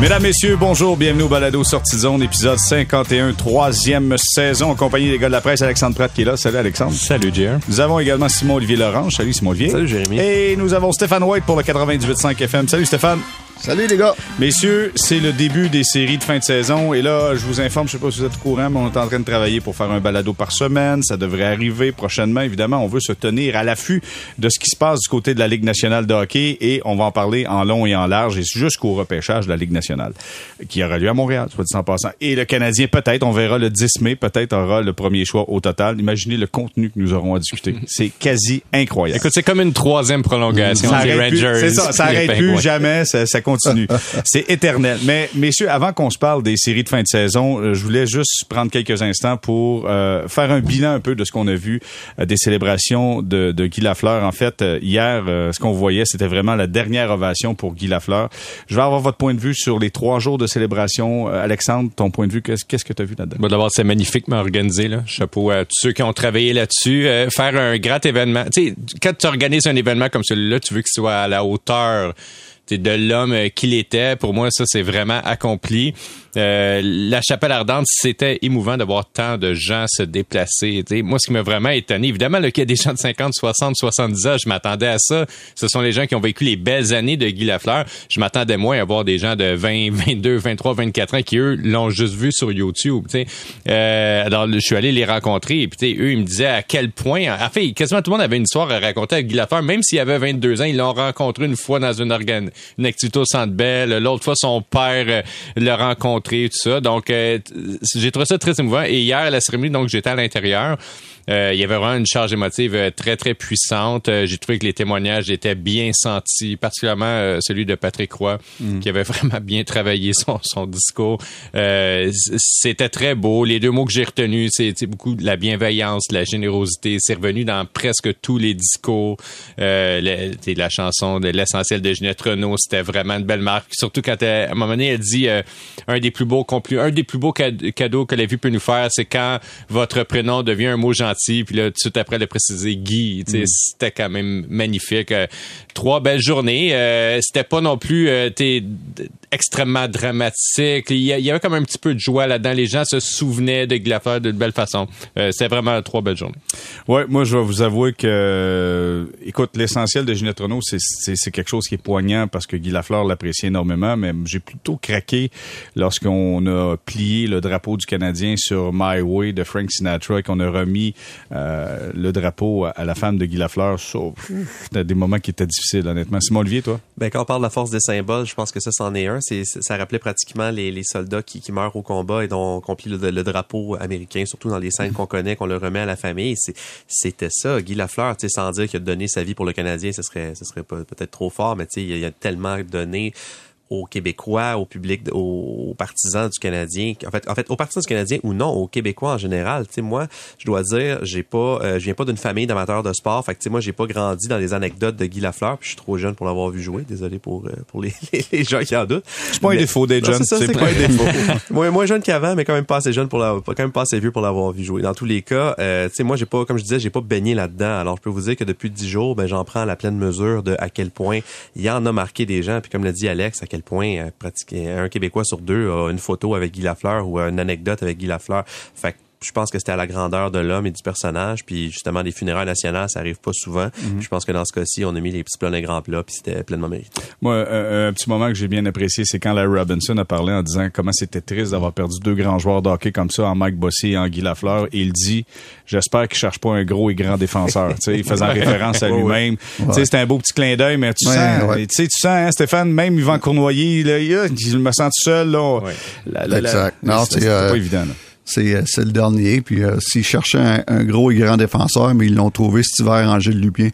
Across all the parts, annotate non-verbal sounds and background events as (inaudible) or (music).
Mesdames, Messieurs, bonjour, bienvenue au Balado Sortie de Zone, épisode 51, troisième saison, en compagnie des gars de la presse, Alexandre Pratt qui est là. Salut Alexandre. Salut Jer. Nous avons également Simon-Olivier Lorange. Salut Simon-Olivier. Salut Jérémy. Et nous avons Stéphane White pour le 98.5 FM. Salut Stéphane. Salut les gars. Messieurs, c'est le début des séries de fin de saison et là, je vous informe, je sais pas si vous êtes au courant, mais on est en train de travailler pour faire un balado par semaine. Ça devrait arriver prochainement. Évidemment, on veut se tenir à l'affût de ce qui se passe du côté de la Ligue nationale de hockey et on va en parler en long et en large et jusqu'au repêchage de la Ligue nationale qui aura lieu à Montréal, soit dit en passant. Et le Canadien, peut-être, on verra le 10 mai, peut-être aura le premier choix au total. Imaginez le contenu que nous aurons à discuter. (laughs) C'est quasi incroyable. Écoute, c'est comme une troisième prolongation Ça des. Rangers. C'est ça, ça arrête plus jamais, ça, ça continue. (laughs) c'est éternel. Mais messieurs, avant qu'on se parle des séries de fin de saison, euh, je voulais juste prendre quelques instants pour euh, faire un bilan un peu de ce qu'on a vu euh, des célébrations de, de Guy Lafleur. En fait, hier, euh, ce qu'on voyait, c'était vraiment la dernière ovation pour Guy Lafleur. Je vais avoir votre point de vue sur les trois jours de célébration. Alexandre, ton point de vue, qu'est-ce qu'est-ce que tu as vu là-dedans? Bon, D'abord, c'est magnifiquement organisé. Là. Chapeau à tous ceux qui ont travaillé là-dessus. Faire un grand événement. Tu sais, quand tu organises un événement comme celui-là, tu veux qu'il soit à la hauteur de l'homme euh, qu'il était. Pour moi, ça, c'est vraiment accompli. Euh, la chapelle ardente, c'était émouvant de voir tant de gens se déplacer. Tu sais, moi, ce qui m'a vraiment étonné, évidemment, y a des gens de 50, 60, 70 ans, je m'attendais à ça. Ce sont les gens qui ont vécu les belles années de Guy Lafleur. Je m'attendais moins à voir des gens de 20, 22, 23, 24 ans qui, eux, l'ont juste vu sur YouTube. Euh, alors, je suis allé les rencontrer et puis, eux, ils me disaient à quel point... En fait, quasiment tout le monde avait une histoire à raconter avec Guy Lafleur. Même s'il avait 22 ans, ils l'ont rencontré une fois dans une, organe, une activité au Centre Bell. L'autre fois, son père euh, l'a Donc, euh, j'ai trouvé ça très émouvant. Et hier, à la cérémonie, donc, j'étais à l'intérieur. Euh, il y avait vraiment une charge émotive euh, très, très puissante. Euh, j'ai trouvé que les témoignages étaient bien sentis, particulièrement euh, celui de Patrick Roy, qui avait (laughs) vraiment bien travaillé son, son discours. Euh, C'était très beau. Les deux mots que j'ai retenus, c'est beaucoup de la bienveillance, de la générosité. C'est revenu dans presque tous les discours. Euh, le- la chanson de l'essentiel de Ginette Renault, c'était vraiment une belle marque. Surtout quand, elle- à un moment donné, elle dit euh, un des plus beaux un des plus beaux cad- cadeaux que la vie peut nous faire, c'est quand votre prénom devient un mot gentil. Puis là, tout de suite après, le préciser Guy. Sais, C'était quand même magnifique. Euh, trois belles journées. Euh, c'était pas non plus euh, d- extrêmement dramatique. Il y, avait comme un petit peu de joie là-dedans. Les gens se souvenaient de Guy Lafleur de belle façon. C'était vraiment trois belles journées. Ouais, moi je vais vous avouer que, écoute, l'essentiel de Ginette Renault, c'est- c'est c'est quelque chose qui est poignant parce que Guy Lafleur l'apprécie énormément, mais j'ai plutôt craqué lorsqu'on a plié le drapeau du Canadien sur My Way de Frank Sinatra et qu'on a remis euh, le drapeau à la femme de Guy Lafleur. Pff, C'était des moments qui étaient difficiles, honnêtement. Simon Olivier, toi? Ben, quand on parle de la force des symboles, je pense que ça, c'en est un. Ça rappelait pratiquement les, soldats qui, meurent au combat et dont on plie le, drapeau américain, surtout dans les scènes qu'on connaît, qu'on le remet à la famille. C'était ça. Guy Lafleur, tu sais, sans dire qu'il a donné sa vie pour le Canadien, ce serait, peut-être trop fort, mais tu sais, il a tellement donné aux Québécois, au public, aux, partisans du Canadien. En fait, en fait, aux partisans du Canadien ou non, aux Québécois en général. Tu sais, moi, je dois dire, j'ai pas, euh, je viens pas d'une famille d'amateurs de sport. Fait que tu sais, moi, j'ai pas grandi dans les anecdotes de Guy Lafleur. Puis je suis trop jeune pour l'avoir vu jouer. Désolé pour euh, pour les, (laughs) les gens qui en doutent. C'est pas un défaut d'être Non, jeune. c'est pas un défaut. (laughs) (laughs) moins, moins jeune qu'avant, mais quand même pas assez jeune pour l'avoir, quand même pas assez vieux pour l'avoir vu jouer. Dans tous les cas, euh, tu sais, moi, j'ai pas, comme je disais, j'ai pas baigné là-dedans. Alors, je peux vous dire que depuis dix jours, ben, j'en prends la pleine mesure de à quel point il y en a marqué des gens. Puis comme l'a dit Alex, à quel point euh, un Québécois sur deux a une photo avec Guy Lafleur ou une anecdote avec Guy Lafleur. Je pense que c'était à la grandeur de l'homme et du personnage. Puis justement, des funérailles nationales, ça arrive pas souvent. Mhm. Je pense que dans ce cas-ci, on a mis les petits plats les grands plats, puis c'était pleinement mérité. Moi, un, un petit moment que j'ai bien apprécié, c'est quand Larry Robinson a parlé en disant comment c'était triste d'avoir perdu deux grands joueurs de hockey comme ça, en Mike Bossy et en Guy Lafleur. Et il dit, j'espère qu'il cherche pas un gros et grand défenseur. tu sais, faisant (laughs) référence à lui-même. Tu sais, c'était un beau petit clin d'œil, mais tu Ouais, sens, ouais. tu sais, tu sens, hein, Stéphane, même Yvan Cournoyer, là, il, a- il me sent tout seul, là. Ouais. La- la- la- Exact. Non, c'est, c'était euh, pas évident, là. C'est, euh, c'est le dernier. Puis euh, s'ils cherchaient un, un gros et grand défenseur, mais ils l'ont trouvé cet hiver en Gilles Lupien.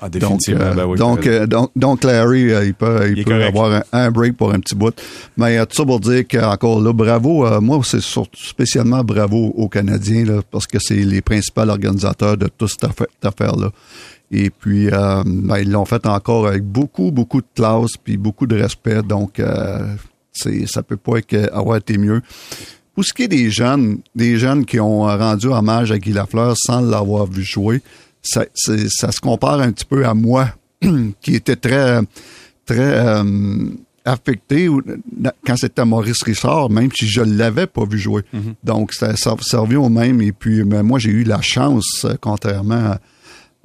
Ah, Donc, euh, ben oui, donc, euh, donc, donc Larry, euh, il peut, il peut avoir un, un break pour un petit bout. Mais tout ça pour dire qu'encore là, bravo. moi, c'est surtout spécialement bravo aux Canadiens là, parce que c'est les principaux organisateurs de toute cette affaire- cette affaire-là. Et puis, ben, ils l'ont fait encore avec beaucoup, beaucoup de classe puis beaucoup de respect. Donc, c'est, ça peut pas être, avoir été mieux. Pour ce qui est des jeunes, des jeunes qui ont rendu hommage à Guy Lafleur sans l'avoir vu jouer, ça, ça se compare un petit peu à moi, (clears throat) qui était très, très, euh, affecté quand c'était Maurice Richard, même si je l'avais pas vu jouer. Mhm. Donc, ça, ça au même. Et puis, mais moi, j'ai eu la chance, euh, contrairement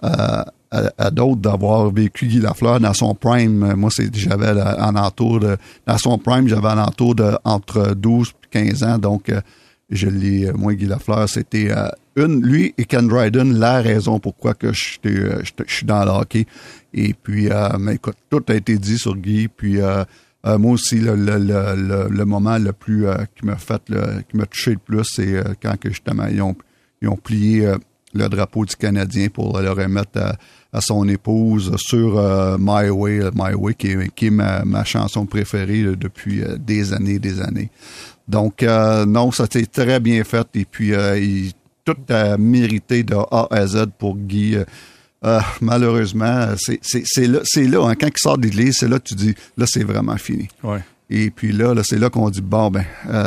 à, à, à d'autres, d'avoir vécu Guy Lafleur dans son prime. Moi, c'est, j'avais en entour de, dans son prime, j'avais en entour de entre 12 et 15 ans. Donc, euh, je l'ai, euh, moi, Guy Lafleur, c'était euh, une, lui et Ken Dryden, la raison pourquoi que euh, je suis dans le hockey. Et puis, euh, mais écoute, tout a été dit sur Guy. Puis, euh, euh, moi aussi, le, le, le, le, moment le plus euh, qui m'a fait, qui m'a touché le plus, c'est euh, quand que justement ils ont, ils ont plié euh, le drapeau du Canadien pour le remettre à, à son épouse sur euh, My Way, euh, My Way, qui est, qui est ma, ma chanson préférée là, depuis euh, des années, et des années. Donc, euh, non, ça s'est très bien fait. Et puis, il, tout a mérité de A à Z pour Guy. Malheureusement, c'est là, c'est là hein, quand il sort de l'église, c'est là que tu dis, là, c'est vraiment fini. Ouais. Et puis là, là c'est là qu'on dit, bon, ben,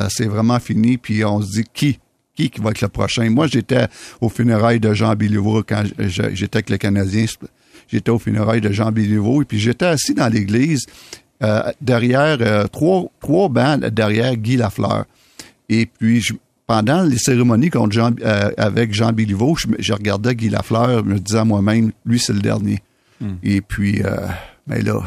c'est vraiment fini. Puis on se dit, qui? Qui qui va être le prochain? Moi, j'étais au funérailles de Jean Béliveau quand j'étais avec le Canadien. J'étais au funérailles de Jean Béliveau. Et puis j'étais assis dans l'église, euh, derrière, euh, trois, trois bancs derrière Guy Lafleur. Et puis, je- pendant les cérémonies contre Jean, euh, avec Jean Béliveau, je, je regardais Guy Lafleur, me disant à moi-même, lui, c'est le dernier. Et puis, euh, ben là,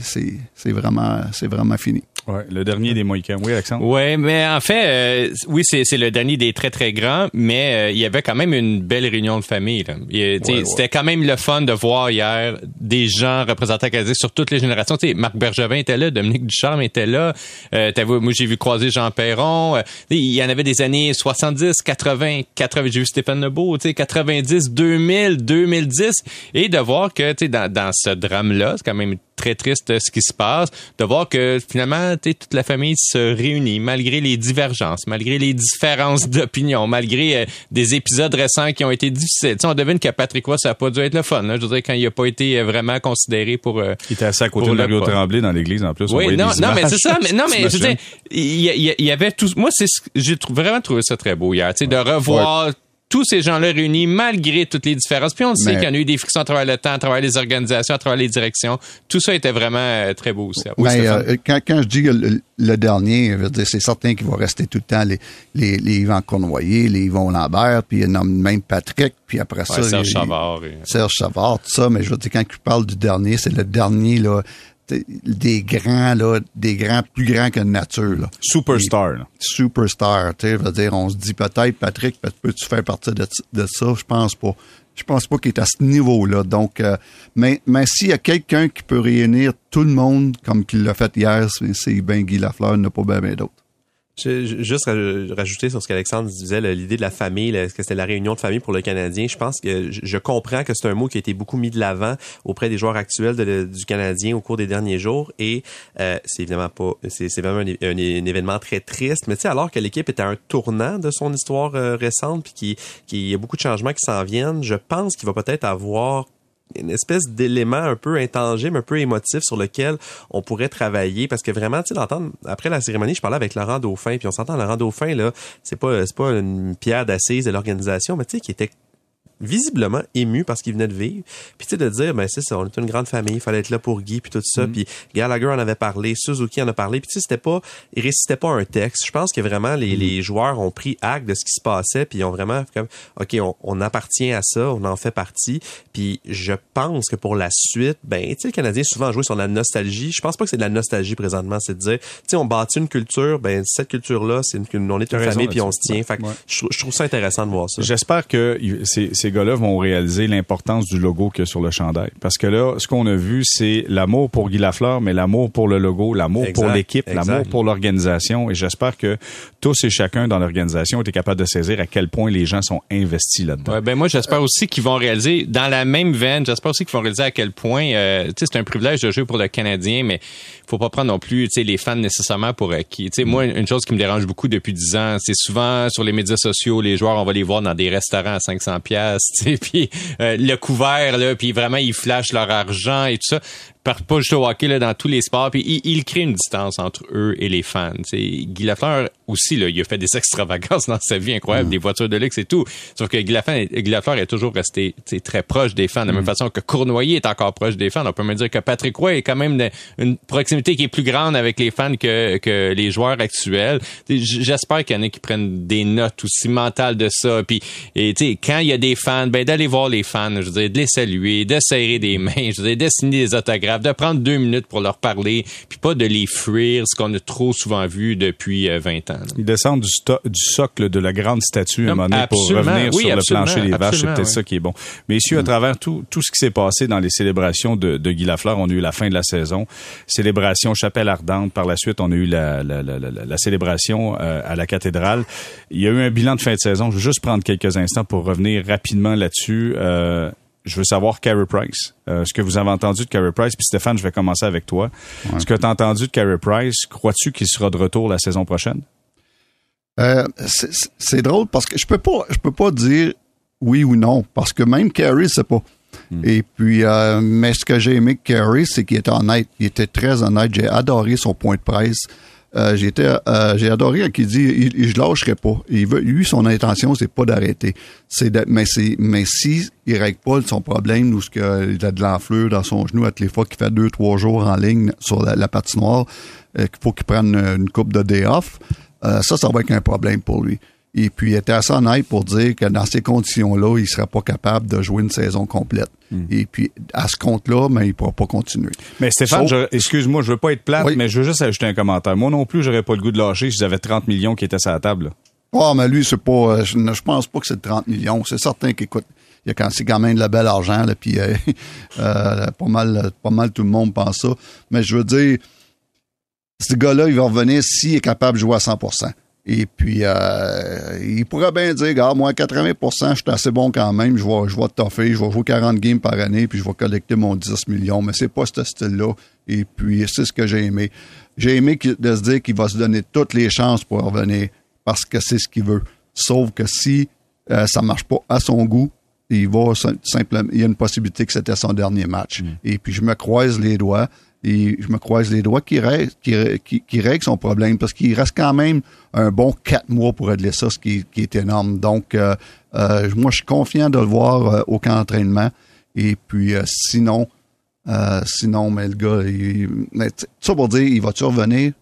c'est c'est vraiment, c'est vraiment fini. Ouais. Le dernier des Mohicans. Oui, Alexandre? Ouais, mais en fait, euh, oui, c'est c'est le dernier des très très grands, mais euh, il y avait quand même une belle réunion de famille. Ouais, ouais. C'était quand même le fun de voir hier des gens représentant Canadien sur toutes les générations. Tu sais, Marc Bergevin était là, Dominique Ducharme était là. Euh, t'as vu- moi, j'ai vu croiser Jean Perron. Euh, il y en avait des années 70, 80, 80. J'ai vu Stéphane Lebeau, tu sais, 90, 2000, 2010, et de voir que tu sais, dans, dans ce drame-là, c'est quand même très triste euh, ce qui se passe, de voir que finalement, toute la famille se réunit malgré les divergences, malgré les différences (laughs) d'opinion, malgré euh, des épisodes récents qui ont été difficiles. Tu sais, on devine que Patrick Roy, ça a pas dû être le fun. là. Je veux dire, quand il a pas été euh, vraiment considéré pour... euh, Il était assis à côté de Mario. Tremblay dans l'église, en plus. Oui, non, non, mais c'est ça. Mais, non, mais (laughs) je veux dire, il y, avait tout. Moi, c'est j'ai vraiment trouvé ça très beau hier, tu sais, de revoir. Tous ces gens-là réunis malgré toutes les différences. Puis on le sait qu'il y en a eu des frictions à travers le temps, à travers les organisations, à travers les directions. Tout ça était vraiment euh, très beau aussi. Oui, Mais euh, quand, quand je dis le, le dernier, je veux dire, c'est certain qu'il va rester tout le temps les, les, les Yvan Cournoyer, les Yvon Lambert, puis il y en a même Patrick, puis après ça... Serge il- Savard. et- Serge Savard, tout ça, mais je veux dire, quand tu parles du dernier, c'est le dernier, là, des grands, là, des grands plus grands que nature, là. Superstar. là. Superstar, tu sais, je veux dire, on se dit peut-être, Patrick, peux-tu faire partie de, de ça? Je pense pas. Je pense pas qu'il est à ce niveau-là. Donc, euh, mais, mais s'il y a quelqu'un qui peut réunir tout le monde comme qu'il l'a fait hier, c'est ben Guy Lafleur, il n'y en a pas bien, bien d'autres. Juste raj- rajouter sur ce qu'Alexandre disait, l'idée de la famille, est-ce que c'était la réunion de famille pour le Canadien? Je pense que je, comprends que c'est un mot qui a été beaucoup mis de l'avant auprès des joueurs actuels du Canadien au cours des derniers jours et euh, c'est évidemment pas, c'est vraiment un, événement très triste, mais tu sais, alors que l'équipe est à un tournant de son histoire euh, récente puis qu'il qu'il y a beaucoup de changements qui s'en viennent, je pense qu'il va peut-être avoir une espèce d'élément un peu intangible, un peu émotif sur lequel on pourrait travailler. Parce que vraiment, tu sais, après la cérémonie, je parlais avec Laurent Dauphin, puis on s'entend Laurent Dauphin là, c'est pas c'est pas une pierre d'assise de l'organisation, mais tu sais qui était visiblement ému parce qu'il venait de vivre. Puis tu sais de dire ben c'est ça, on est une grande famille, il fallait être là pour Guy puis tout ça. Puis Gallagher en avait parlé, Suzuki en a parlé. Puis tu sais c'était pas il récitait pas un texte. Je pense que vraiment les, les joueurs ont pris acte de ce qui se passait puis ils ont vraiment comme OK, on, on appartient à ça, on en fait partie. Puis je pense que pour la suite, ben tu sais le Canadien souvent joué sur la nostalgie. Je pense pas que c'est de la nostalgie présentement, c'est de dire tu sais on bâtit une culture, ben cette culture là, c'est une, on est une famille puis on se tient. Fait que Ouais. je, je trouve ça intéressant de voir ça. J'espère que y- ces, ces gars-là vont réaliser l'importance du logo qu'il y a sur le chandail. Parce que là, ce qu'on a vu, c'est l'amour pour Guy Lafleur, mais l'amour pour le logo, l'amour pour l'équipe, l'amour pour l'organisation. Et j'espère que tous et chacun dans l'organisation étaient capables de saisir à quel point les gens sont investis là-dedans. Ouais, ben moi j'espère aussi qu'ils vont réaliser dans la même veine, j'espère aussi qu'ils vont réaliser à quel point euh, tu sais c'est un privilège de jouer pour le Canadien mais faut pas prendre non plus tu sais les fans nécessairement pour acquis. Tu sais moi une chose qui me dérange beaucoup depuis 10 ans, c'est souvent sur les médias sociaux les joueurs on va les voir dans des restaurants à 500 pièces, (laughs) sais puis euh, le couvert là puis vraiment ils flashent leur argent et tout ça. Pas juste au hockey, là, dans tous les sports. Puis il, il crée une distance entre eux et les fans. T'sais, Guy Lafleur aussi, là, il a fait des (laughs) extravagances dans sa vie incroyable, des voitures de luxe et tout. Sauf que Guy Lafleur, Guy Lafleur est toujours resté très proche des fans, de la même façon que Cournoyer est encore proche des fans. On peut même dire que Patrick Roy est quand même une proximité qui est plus grande avec les fans que, que les joueurs actuels. J'espère qu'il y en a qui prennent des notes aussi mentales de ça. Puis, et, tu sais, quand il y a des fans, ben d'aller voir les fans, je veux dire, de les saluer, de serrer des mains, je veux dire, de signer des autographes, de prendre deux minutes pour leur parler, puis pas de les fuir, ce qu'on a trop souvent vu depuis euh, 20 ans. là. Ils descendent du, socle de la grande statue à un Non, moment donné pour revenir Oui, sur le plancher des vaches. C'est peut-être ça qui est bon. Messieurs, à travers tout, tout ce qui s'est passé dans les célébrations de, de Guy Lafleur, on a eu la fin de la saison, célébration Chapelle Ardente. Par la suite, on a eu la, la, la, célébration euh, à la cathédrale. Il y a eu un bilan de fin de saison. Je veux juste prendre quelques instants pour revenir rapidement là-dessus. Euh, je veux savoir Carey Price. Euh, ce que vous avez entendu de Carey Price, puis Stéphane, je vais commencer avec toi. Ce que tu as entendu de Carey Price, crois-tu qu'il sera de retour la saison prochaine? Euh, c'est- c'est c'est drôle parce que je peux pas, je peux pas dire oui ou non parce que même Carey sait pas. Et puis, euh, mais ce que j'ai aimé de Carey, c'est qu'il était honnête. Il était très honnête. J'ai adoré son point de presse. Euh, j'étais, euh, j'ai adoré qu'il dit, il, je lâcherai pas. Il veut, lui, son intention, c'est pas d'arrêter. C'est mais c'est, mais si il règle pas son problème ou ce que il a de l'enflure dans son genou à toutes les fois qu'il fait deux, trois jours en ligne sur la, la patinoire, euh, qu'il faut qu'il prenne une coupe de day off, euh, ça, ça va être un problème pour lui. Et puis, il était assez honnête pour dire que dans ces conditions-là, il serait pas capable de jouer une saison complète. Et puis, à ce compte-là, mais il pourra pas continuer. Mais Stéphane, excuse-moi, je veux pas être plate, Oui. mais je veux juste ajouter un commentaire. Moi non plus, j'aurais pas le goût de lâcher si j'avais 30 millions qui étaient sur la table. là. Oh, mais lui, c'est pas. euh, Je, ne- pense pas que c'est de 30 millions. C'est certain qu'écoute, il y a quand c'est quand même de la belle argent, là, puis euh, (laughs) euh, pas mal, pas mal tout le monde pense ça. Mais je veux dire, ce gars-là, il va revenir s'il est capable de jouer à 100 Et puis, euh, il pourrait bien dire, gars, moi, à 80% je suis assez bon quand même. Je vais, je vais toffer, je vais jouer 40 games par année, puis je vais collecter mon 10 millions. Mais c'est pas ce style-là. Et puis, c'est ce que j'ai aimé. J'ai aimé de se dire qu'il va se donner toutes les chances pour revenir parce que c'est ce qu'il veut. Sauf que si euh, ça marche pas à son goût, il va sim- simplement, il y a une possibilité que c'était son dernier match. Et puis, je me croise les doigts. Et je me croise les doigts qu'il règle, son problème parce qu'il reste quand même un bon quatre mois pour régler ça, ce qui, est énorme. Donc, euh, euh, moi, je suis confiant de le voir euh, au camp d'entraînement. Et puis, euh, sinon, euh, sinon, mais le gars, il, mais ça pour dire, il va-tu revenir?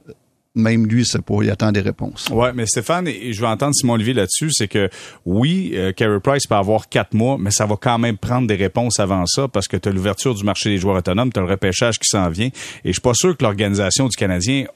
Même lui, c'est pas, il attend des réponses. Ouais, mais Stéphane, je veux entendre Simon Olivier là-dessus, c'est que oui, euh, Carey Price peut avoir quatre mois, mais ça va quand même prendre des réponses avant ça parce que tu as l'ouverture du marché des joueurs autonomes, tu as le repêchage qui s'en vient. Et je suis pas sûr que l'organisation du Canadien,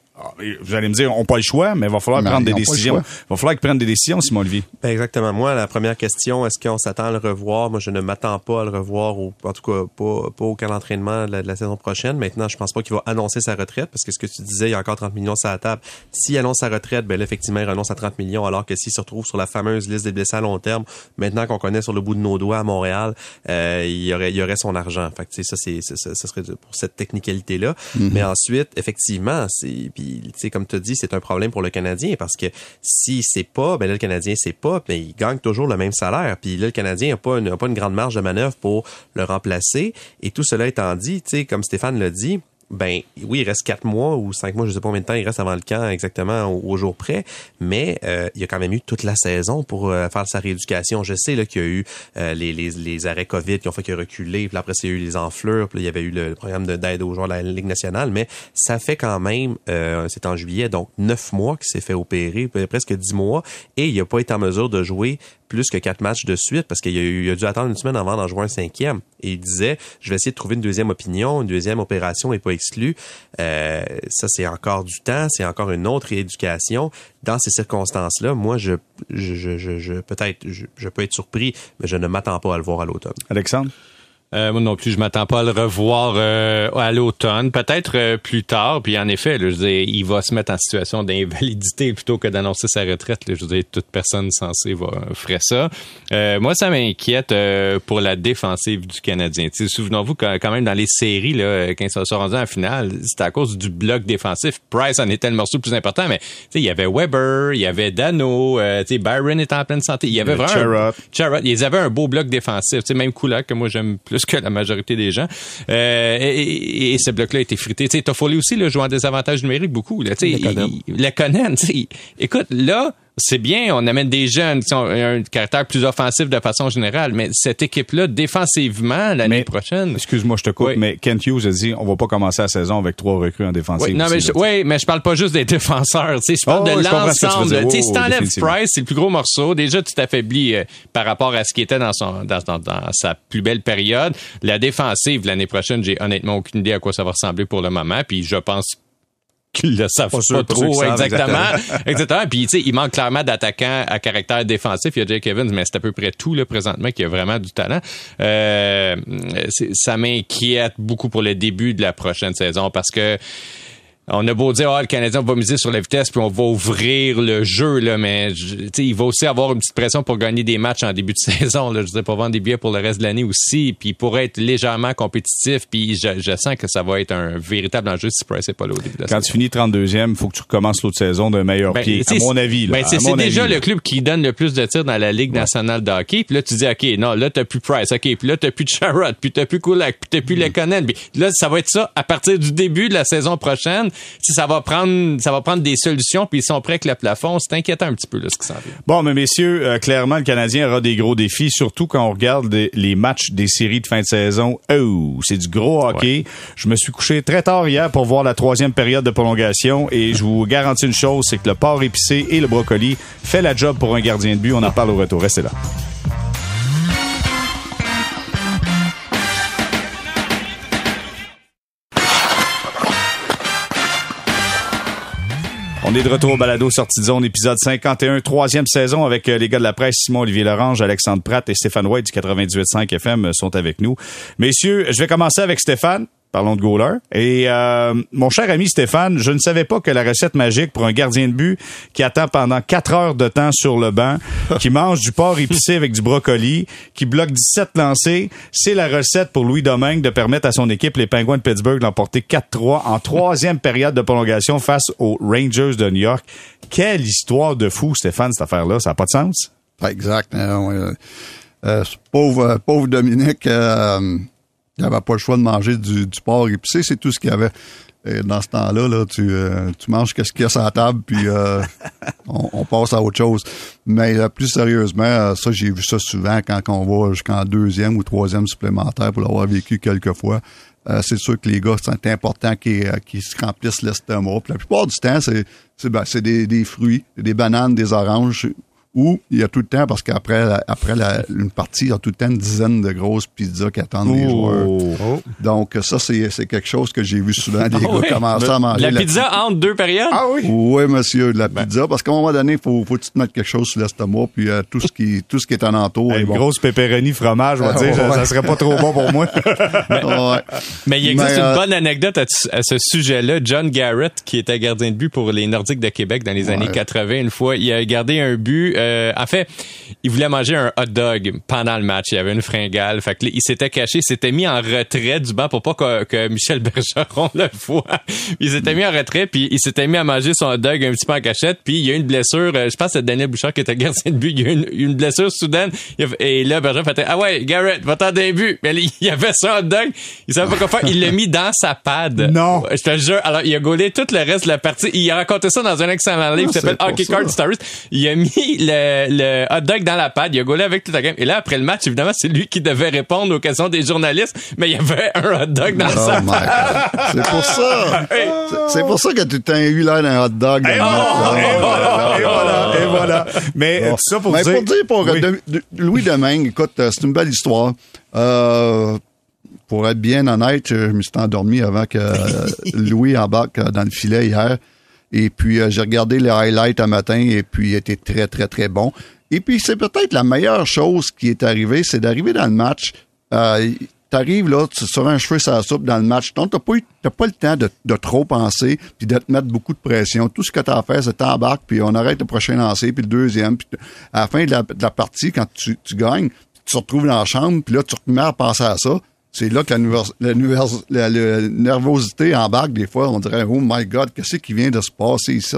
vous allez me dire, ont pas le choix, mais il va falloir Non, prendre des décisions. Il va falloir qu'ils prennent des décisions, Simon Olivier. Ben exactement. Moi, la première question, est-ce qu'on s'attend à le revoir? Moi, je ne m'attends pas à le revoir, au, en tout cas pas, pas au camp d'entraînement de la, de la saison prochaine. Maintenant, je pense pas qu'il va annoncer sa retraite parce que ce que tu disais, il y a encore 30 millions sur la table. S'il annonce sa retraite, ben là, effectivement, il renonce à 30 millions, alors que s'il se retrouve sur la fameuse liste des blessés à long terme, maintenant qu'on connaît sur le bout de nos doigts à Montréal, euh, il, y aurait, il y aurait son argent. Fait que, tu sais, ça, c'est, ça, ça- serait pour cette technicalité-là. Mais ensuite, effectivement, c'est, puis, sais, comme tu dis, c'est un problème pour le Canadien parce que si c'est pas, ben là, le Canadien c'est pas, mais il gagne toujours le même salaire. Puis là, le Canadien n'a pas, pas une grande marge de manœuvre pour le remplacer. Et tout cela étant dit, comme Stéphane l'a dit, ben oui, il reste quatre mois ou cinq mois, je sais pas combien de temps il reste avant le camp exactement au, jour près, mais euh, il y a quand même eu toute la saison pour euh, faire sa rééducation. Je sais qu'il y a eu euh, les, les, les arrêts COVID qui ont fait qu'il a reculé, puis après il y a eu les enflures, puis là, il y avait eu le, le programme de- d'aide aux joueurs de la Ligue nationale, mais ça fait quand même, euh, c'est en juillet, donc neuf mois qu'il s'est fait opérer, presque dix mois, et il n'a pas été en mesure de jouer plus que quatre matchs de suite parce qu'il a, dû attendre une semaine avant d'en jouer un cinquième. Et il disait, je vais essayer de trouver une deuxième opinion, une deuxième opération n'est pas exclue. Euh, ça, c'est encore du temps, c'est encore une autre rééducation. Dans ces circonstances-là, moi, je, je, je- peut-être, je, je peux être surpris, mais je ne m'attends pas à le voir à l'automne. Alexandre? Euh, moi non plus, je m'attends pas à le revoir euh, à l'automne, peut-être euh, plus tard. Puis en effet, là, je veux dire, il va se mettre en situation d'invalidité (laughs) plutôt que d'annoncer sa retraite. là. je veux dire, toute personne censée va ferait ça. Euh, moi, ça m'inquiète euh, pour la défensive du Canadien. Souvenons-vous quand, même dans les séries, là, quand ils se sont rendus en finale, c'était à cause du bloc défensif. Price en était le morceau le plus important, mais il y avait Weber, il y avait Dano, euh, Byron était en pleine santé. Il y avait vraiment Charrot. Ils avaient un beau bloc défensif. Même Kulak, que moi j'aime plus plus que la majorité des gens. Euh, et, et, ce bloc-là a été frité. Tu sais, Toffoli aussi, là, jouant des avantages numériques beaucoup. Là, tu sais, le Conan, écoute, là, c'est bien, on amène des jeunes qui ont un caractère plus offensif de façon générale, mais cette équipe-là, défensivement, l'année prochaine. Excuse-moi, je te coupe, mais Kent Hughes a dit on va pas commencer la saison avec trois recrues en défensive. Oui, non, mais, je, oui, mais je parle pas juste des (laughs) défenseurs, tu sais, je parle oh, de l'ensemble. Tu sais, si t'enlèves Price, c'est le plus gros morceau. Déjà, tu t'affaiblis euh, par rapport à ce qui était dans son dans, dans, dans, sa plus belle période. La défensive l'année prochaine, j'ai honnêtement aucune idée à quoi ça va ressembler pour le moment, puis je pense qu'ils le savent pas, trop exactement. exactement. Puis tu sais, il manque clairement d'attaquants à caractère défensif. Il y a Jake Evans, mais c'est à peu près tout là présentement qui a vraiment du talent. Euh, ça m'inquiète beaucoup pour le début de la prochaine saison parce que on a beau dire, ah, le Canadien va miser sur la vitesse puis on va ouvrir le jeu, là, mais il va aussi avoir une petite pression pour gagner des matchs en début de (laughs) saison. Là, je dirais pour vendre des billets pour le reste de l'année aussi, puis pour être légèrement compétitif, puis je, sens que ça va être un véritable enjeu si Price n'est pas là au début de la Quand tu finis 32e, il faut que tu recommences l'autre saison d'un meilleur ben, pied, à mon avis. Ben, c'est déjà le club qui donne le plus de tirs dans la Ligue nationale de hockey, puis là, tu dis, OK, non, là, t'as plus Price, OK, puis là, t'as plus Charrot, puis t'as plus Kulak, puis t'as plus mm. Lekonen, puis là, ça va être ça à partir du début de la saison prochaine. Si ça va prendre ça va prendre des solutions, puis ils sont prêts avec le plafond. C'est inquiétant un petit peu là, ce qui s'en vient. Bon, mais messieurs, euh, clairement, le Canadien aura des gros défis, surtout quand on regarde les matchs des séries de fin de saison. Oh, c'est du gros hockey. Je me suis couché très tard hier pour voir la troisième période de prolongation et je vous garantis une chose, c'est que le porc épicé et le brocoli fait la job pour un gardien de but. On en parle au retour. Restez là. On est de retour au balado sortie de zone, épisode 51, troisième saison avec euh, les gars de la presse, Simon-Olivier Lorange, Alexandre Pratt et Stéphane White du 98.5 FM euh, sont avec nous. Messieurs, je vais commencer avec Stéphane. Parlons de goaler. Et euh, mon cher ami Stéphane, je ne savais pas que la recette magique pour un gardien de but qui attend pendant quatre heures de temps sur le banc, (laughs) qui mange du porc épicé avec du brocoli, qui bloque 17 lancés, c'est la recette pour Louis Domingue de permettre à son équipe, les Penguins de Pittsburgh, d'emporter 4-3 en troisième période de prolongation face aux Rangers de New York. Quelle histoire de fou, Stéphane, cette affaire-là. Ça n'a pas de sens? Exact. Euh, euh, pauvre, pauvre Dominique il n'avait pas le choix de manger du, du porc épicé, c'est tout ce qu'il y avait. Et dans ce temps-là, là, tu, euh, tu manges qu'est-ce qu'il y a sur la table, puis euh, (laughs) on, passe à autre chose. Mais euh, plus sérieusement, ça, j'ai vu ça souvent quand on va jusqu'en deuxième ou troisième supplémentaire pour l'avoir vécu quelques fois. c'est sûr que les gars, c'est important qu'ils se remplissent l'estomac. la plupart du temps, c'est c'est ben, des, des fruits, des bananes, des oranges ou il y a tout le temps, parce qu'après après une partie, il y a tout le temps une dizaine de grosses pizzas qui attendent les joueurs. Oh. Donc, ça, c'est quelque chose que j'ai vu souvent des ah gars commencer à manger. La, pizza entre deux périodes? Ah oui? Oui, monsieur, la ben. pizza. Parce qu'à un moment donné, il faut, faut te mettre quelque chose sur l'estomac, puis euh, tout, ce qui, tout ce qui est en entour. Une grosse pépéronie fromage, on va dire, ça, serait pas trop bon pour moi. (laughs) mais, il existe une euh, bonne anecdote à, ce sujet-là. John Garrett, qui était gardien de but pour les Nordiques de Québec dans les années 80, une fois, il a gardé un but euh, en fait, il voulait manger un hot dog pendant le match. Il y avait une fringale. Fait que il s'était caché, il s'était mis en retrait du banc pour pas que, Michel (laughs) Bergeron le voit. il s'était mis en retrait, puis il s'était mis à manger son hot dog un petit peu en cachette. Puis il y a eu une blessure. Euh, je pense que c'est Daniel Bouchard qui était gardien de but. Il y a eu une, blessure soudaine. Et là, Bergeron fait Ah ouais, Garrett, va t'en un but. Mais il y avait son hot dog. Il savait pas quoi faire. Il l'a mis dans sa pad. Non. Je te jure. Alors, il a gaulé tout le reste de la partie. Il a raconté ça dans un excellent livre qui s'appelle Hockey Card Stories. Il a mis le, le hot dog dans la pâte, il a gaulé avec toute la game. Et là, après le match, évidemment, c'est lui qui devait répondre aux questions des journalistes, mais il y avait un hot dog dans oh sa C'est pour ça. (laughs) C'est pour ça que tu t'as eu l'air d'un hot dog. Et, voilà, et voilà, Mais ça pour mais dire... pour dire, pour Louis Domingue, écoute, euh, c'est une belle histoire. Euh, pour être bien honnête, je me suis endormi avant que (laughs) Louis embarque dans le filet hier. Et puis, euh, j'ai regardé les highlights un matin et puis il était très, très, très bon. Et puis, c'est peut-être la meilleure chose qui est arrivée, c'est d'arriver dans le match. Euh, T'arrives là, tu sur un cheveu sur la soupe dans le match. Donc, t'as pas, pas le temps de, de, trop penser puis de te mettre beaucoup de pression. Tout ce que t'as à faire, c'est t'embarques, puis on arrête le prochain lancer, puis le deuxième. Puis à la fin de la, partie, quand tu, gagnes, tu te retrouves dans la chambre, puis là, tu remets à penser à ça c'est là que la, nervosité embarque des fois. On dirait, oh my God, qu'est-ce qui vient de se passer ici?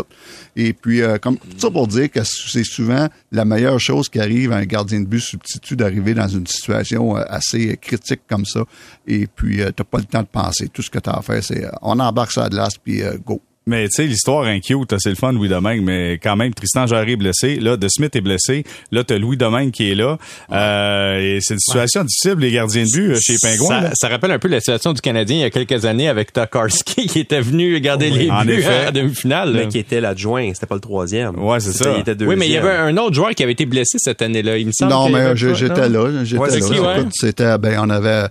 Et puis, euh, comme tout ça pour dire que c'est souvent la meilleure chose qui arrive à un gardien de but substitut d'arriver dans une situation euh, assez critique comme ça. Et puis, euh, t'as pas le temps de penser. Tout ce que t'as à faire, c'est on embarque sur la glace, puis go. Mais tu sais, l'histoire est cute, c'est le fun, Louis Domingue, mais quand même, Tristan Jarry est blessé. Là, De Smith est blessé. Là, t'as Louis Domingue qui est là. Euh, et c'est une situation difficile, les gardiens de but euh, chez les Pingouins. Ça, ça rappelle un peu la situation du Canadien il y a quelques années avec Tokarski (laughs) qui était venu garder les en buts effet. en demi-finale. Mais qui était l'adjoint, c'était pas le troisième. Ouais, c'est ça. Il était Oui, mais il y avait un autre joueur qui avait été blessé cette année-là. Il me semble. Non, mais j'étais là. J'étais Ouais, c'est là. ouais? C'était, ben, on avait,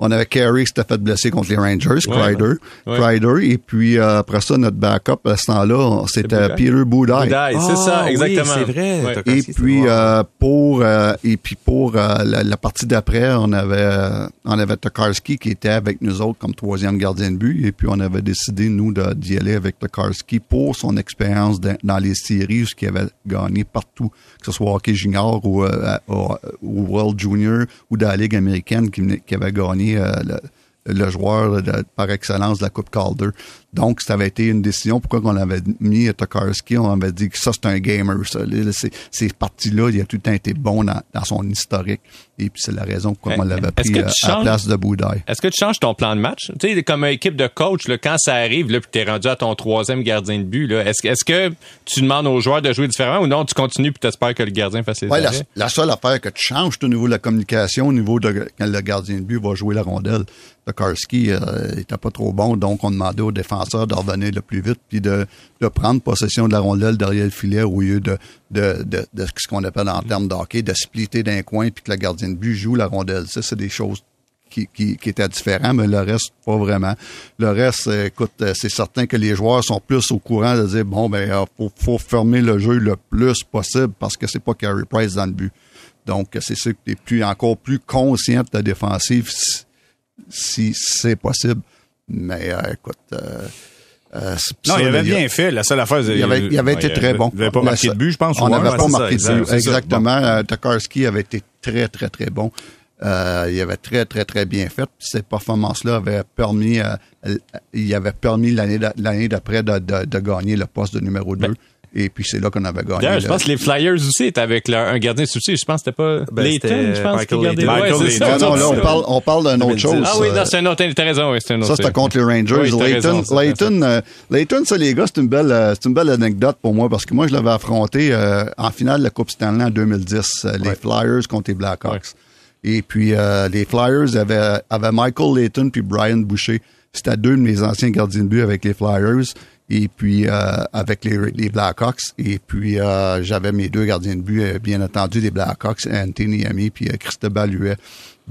on avait Carey qui s'était fait blesser contre les Rangers, Ouais, Kreider. ouais. Et puis, euh, après ça, notre backup, à ce temps-là, c'était. Peter Boudaille. Boudaille, c'est Ah, ça, oui, exactement. c'est vrai. Ouais. Tokarski, Et puis euh, pour euh, et puis pour euh, la, la partie d'après, on avait euh, on avait Tokarski qui était avec nous autres comme troisième gardien de but et puis on avait décidé nous de- d'y aller avec Tokarski pour son expérience dans, dans les séries ce qu'il avait gagné partout, que ce soit hockey junior ou euh, au, au World Junior ou dans la Ligue américaine qui, qui avait gagné euh, le, joueur par excellence de la Coupe Calder. Donc, ça avait été une décision. Pourquoi on avait mis Tokarski? On avait dit que ça, c'est un gamer, ça. Là, Ces parties-là, il a tout le temps été bon dans son historique. Et puis, c'est la raison pourquoi on l'avait pris euh, à la changes- place de Boudaille. Est-ce que tu changes ton plan de match? Tu sais, comme équipe de coach, là, quand ça arrive, là, puis t'es rendu à ton troisième gardien de but, est-ce, que- tu demandes aux joueurs de jouer différemment ou non, tu continues puis t'espères que le gardien fasse ses Ouais, la, la seule affaire que tu changes c'est au niveau de la communication, au niveau de quand le gardien de but va jouer la rondelle. Tokarski euh, il était pas trop bon, donc on demandait aux défenseurs de revenir le plus vite puis de, de prendre possession de la rondelle derrière le filet au lieu de, de, de, de ce qu'on appelle en termes de hockey, de splitter d'un coin puis que le gardien de but joue la rondelle. Ça, c'est des choses qui, qui, qui étaient différents, mais le reste, pas vraiment. Le reste, euh, écoute, euh, c'est certain que les joueurs sont plus au courant de dire, bon, ben, euh, faut, faut fermer le jeu le plus possible parce que c'est pas Carey Price dans le but. Donc, c'est sûr que tu es plus, encore plus conscient de ta défensive si, c'est possible. Mais, écoute, euh, Non, ça, il avait bien fait. La seule affaire, il avait, il avait été très bon. Il avait pas marqué de but, je pense. On n'avait pas marqué de but. Exactement. Euh, Tokarski avait été très, très, très bon. Euh, il avait très, très, très bien fait. Puis Ces performances-là avaient permis, euh, euh, il avait permis l'année d'a- l'année d'après de, de, de gagner le poste de numéro 2. Et puis c'est là qu'on avait gagné. D'ailleurs, je pense que les Flyers aussi étaient avec leur- un gardien de souci. Je pense que c'était pas Ben, Layton, je pense, Michael qui gardait. Layton. Ouais, Michael ça. Layton. Non, non, là, on parle, on parle d'une autre 2010. chose. Ah oui, euh, non, c'est un autre, t'as raison, oui, c'est un autre. Ça, c'était contre les Rangers. Oui, Layton, raison, Layton, euh, Layton, ça, les gars, c'est une belle, euh, c'est une belle anecdote pour moi parce que moi, je l'avais affronté euh, en finale de la Coupe Stanley en 2010, euh, les Flyers contre les Blackhawks. Et puis, euh, les Flyers avaient, avaient Michael Layton puis Brian Boucher. C'était deux de mes anciens gardiens de but avec les Flyers et puis euh, avec les, les Blackhawks. Et puis, euh, j'avais mes deux gardiens de but, euh, bien entendu, des Blackhawks, Anthony Amy puis euh, Cristobal Huet.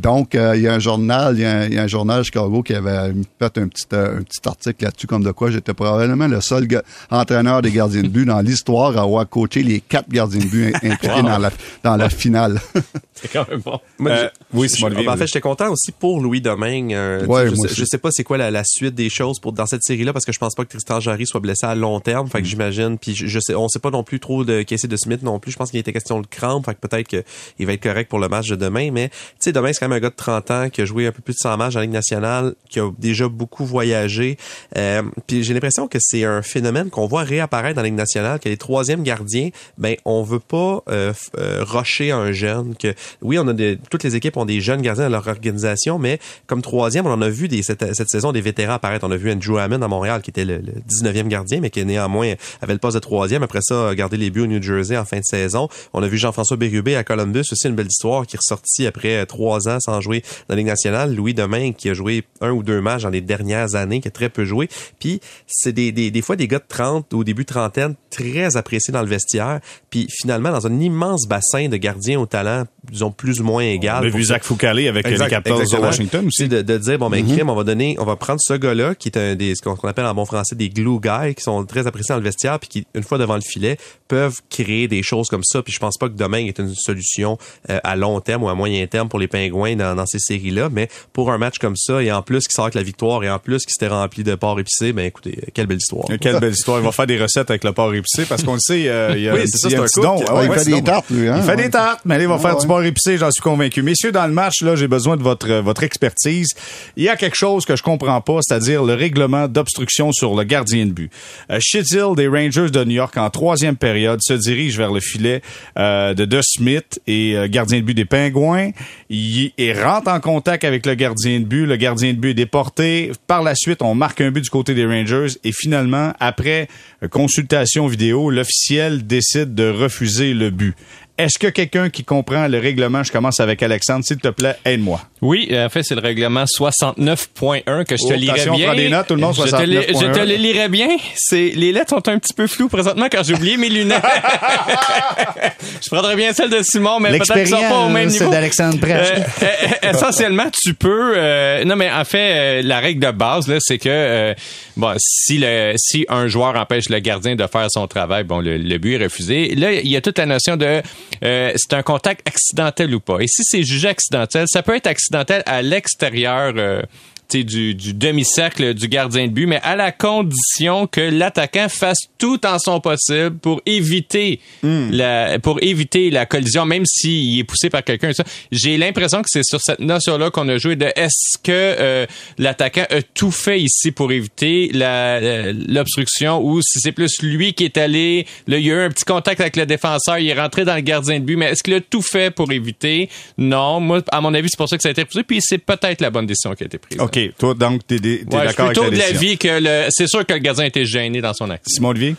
Donc, euh, il y a un journal, il y, a un- il y a un journal à Chicago qui avait fait un petit, euh, un petit article là-dessus, comme de quoi j'étais probablement le seul entraîneur des gardiens de but dans l'histoire à avoir coaché les quatre gardiens de but impliqués dans, la, dans la finale. (laughs) C'est quand même bon. Moi, Euh, oui, Simon Olivier, ben, en oui. fait, j'étais content aussi pour Louis Domingue. euh, Ouais, je, sais, je sais pas c'est quoi la, la suite des choses pour dans cette série-là parce que je pense pas que Tristan Jarry soit blessé à long terme. Mm. Fait que j'imagine. Puis je, je sais, on sait pas non plus trop de Casey de Smith non plus. Je pense qu'il était question de crampe. Fait que peut-être qu'il va être correct pour le match de demain. Mais tu sais, demain c'est quand un gars de 30 ans qui a joué un peu plus de 100 matchs en Ligue nationale, qui a déjà beaucoup voyagé. Euh, puis j'ai l'impression que c'est un phénomène qu'on voit réapparaître dans la Ligue nationale, que les troisièmes gardiens, ben on veut pas euh, euh, rusher un jeune. Que oui, on a toutes les équipes ont des jeunes gardiens dans leur organisation, mais comme troisième, on en a vu des, cette, saison des vétérans apparaître. On a vu Andrew Hammond à Montréal, qui était le, le 19e gardien, mais qui néanmoins avait le poste de troisième. Après ça, a gardé les buts au New Jersey en fin de saison. On a vu Jean-François Bérubé à Columbus, aussi une belle histoire, qui est ressorti après trois ans sans jouer dans la Ligue nationale. Louis Domingue, qui a joué un ou deux matchs dans les dernières années, qui a très peu joué. Puis c'est des, des, des fois des gars de 30 au début trentaine, très appréciés dans le vestiaire. Puis finalement, dans un immense bassin de gardiens au talent, disons plus ou moins égal. On a vu. Zach Foucault avec Exact, les Capitals de. Washington aussi. de, de dire bon ben crime, on va donner, on va prendre ce gars-là qui est un des ce qu'on qu'on appelle en bon français des glue guys qui sont très appréciés dans le vestiaire puis qui une fois devant le filet peuvent créer des choses comme ça puis je pense pas que Domingue est une solution euh, à long terme ou à moyen terme pour les Pingouins loin dans, dans ces séries-là. Mais pour un match comme ça, et en plus qui sort avec la victoire, et en plus qui s'était rempli de porc épicé, ben écoutez, quelle belle histoire. Quelle belle histoire. Il va faire des recettes avec le porc épicé parce qu'on le sait, euh, il y a, Oui, un c'est ça, un un petit cook. don. Ouais, Ah ouais, il fait des tartes, lui. Hein? Il fait Ouais. des tartes, mais allez, il va Ouais, faire ouais. du porc épicé, j'en suis convaincu. Messieurs, dans le match, là, j'ai besoin de votre, euh, votre expertise. Il y a quelque chose que je comprends pas, c'est-à-dire le règlement d'obstruction sur le gardien de but. Shithill des Rangers de New York en troisième période se dirige vers le filet euh, de De Smith et euh, gardien de but des Pingouins. Il, il rentre en contact avec le gardien de but. Le gardien de but est déporté. Par la suite, on marque un but du côté des Rangers et finalement, après euh, consultation vidéo, l'officiel décide de refuser le but. Est-ce que quelqu'un qui comprend le règlement, je commence avec Alexandre, s'il te plaît, aide-moi. Oui, en fait, c'est le règlement 69.1 que je te Oh, lirai bien. prends des notes, tout le monde, je te, li- 69.1. je te les lirai bien. C'est, les lettres sont un petit peu floues présentement car j'ai oublié mes lunettes. (laughs) (laughs) je prendrais bien celle de Simon, mais peut-être qu'ils sont pas au même niveau. d'Alexandre Euh, euh, essentiellement, tu peux. euh, non, mais en fait, euh, la règle de base là, c'est que euh, bon, si le si un joueur empêche le gardien de faire son travail, bon, le, le but est refusé. Là, il y a toute la notion de euh, c'est un contact accidentel ou pas. Et si c'est jugé accidentel, ça peut être accidentel à l'extérieur. euh, du, du demi-cercle du gardien de but, mais à la condition que l'attaquant fasse tout en son possible pour éviter la pour éviter la collision, même s'il est poussé par quelqu'un. J'ai l'impression que c'est sur cette notion-là qu'on a joué de est-ce que euh, l'attaquant a tout fait ici pour éviter l'obstruction ou si c'est plus lui qui est allé, là, il y a eu un petit contact avec le défenseur, il est rentré dans le gardien de but, mais est-ce qu'il a tout fait pour éviter? Non. Moi, à mon avis, c'est pour ça que ça a été refusé, puis c'est peut-être la bonne décision qui a été prise. OK, toi, donc, t'es, Ouais, d'accord avec plutôt la de décision. l'avis que le, c'est sûr que le gardien était gêné dans son acte. Simon Olivier?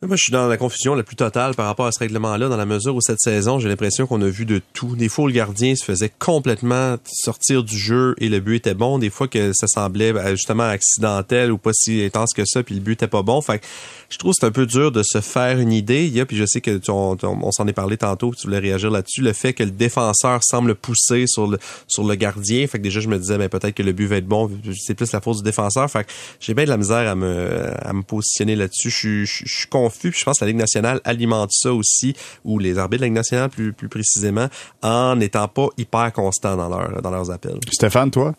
Moi, je suis dans la confusion la plus totale par rapport à ce règlement-là, dans la mesure où cette saison, j'ai l'impression qu'on a vu de tout. Des fois, où le gardien se faisait complètement sortir du jeu et le but était bon. Des fois, que ça semblait ben, justement accidentel ou pas si intense que ça, puis le but était pas bon. Fait que je trouve que c'est un peu dur de se faire une idée. Il puis je sais que on, s'en est parlé tantôt, tu voulais réagir là-dessus, le fait que le défenseur semble pousser sur le gardien. Fait que déjà, je me disais, ben, peut-être que le but va être bon. C'est plus la faute du défenseur. Fait que j'ai bien de la misère à me, à positionner là-dessus. Je suis- confus. Puis je pense que la Ligue nationale alimente ça aussi, ou les arbitres de la Ligue nationale plus, précisément, en n'étant pas hyper constants dans leurs appels. Stéphane, toi?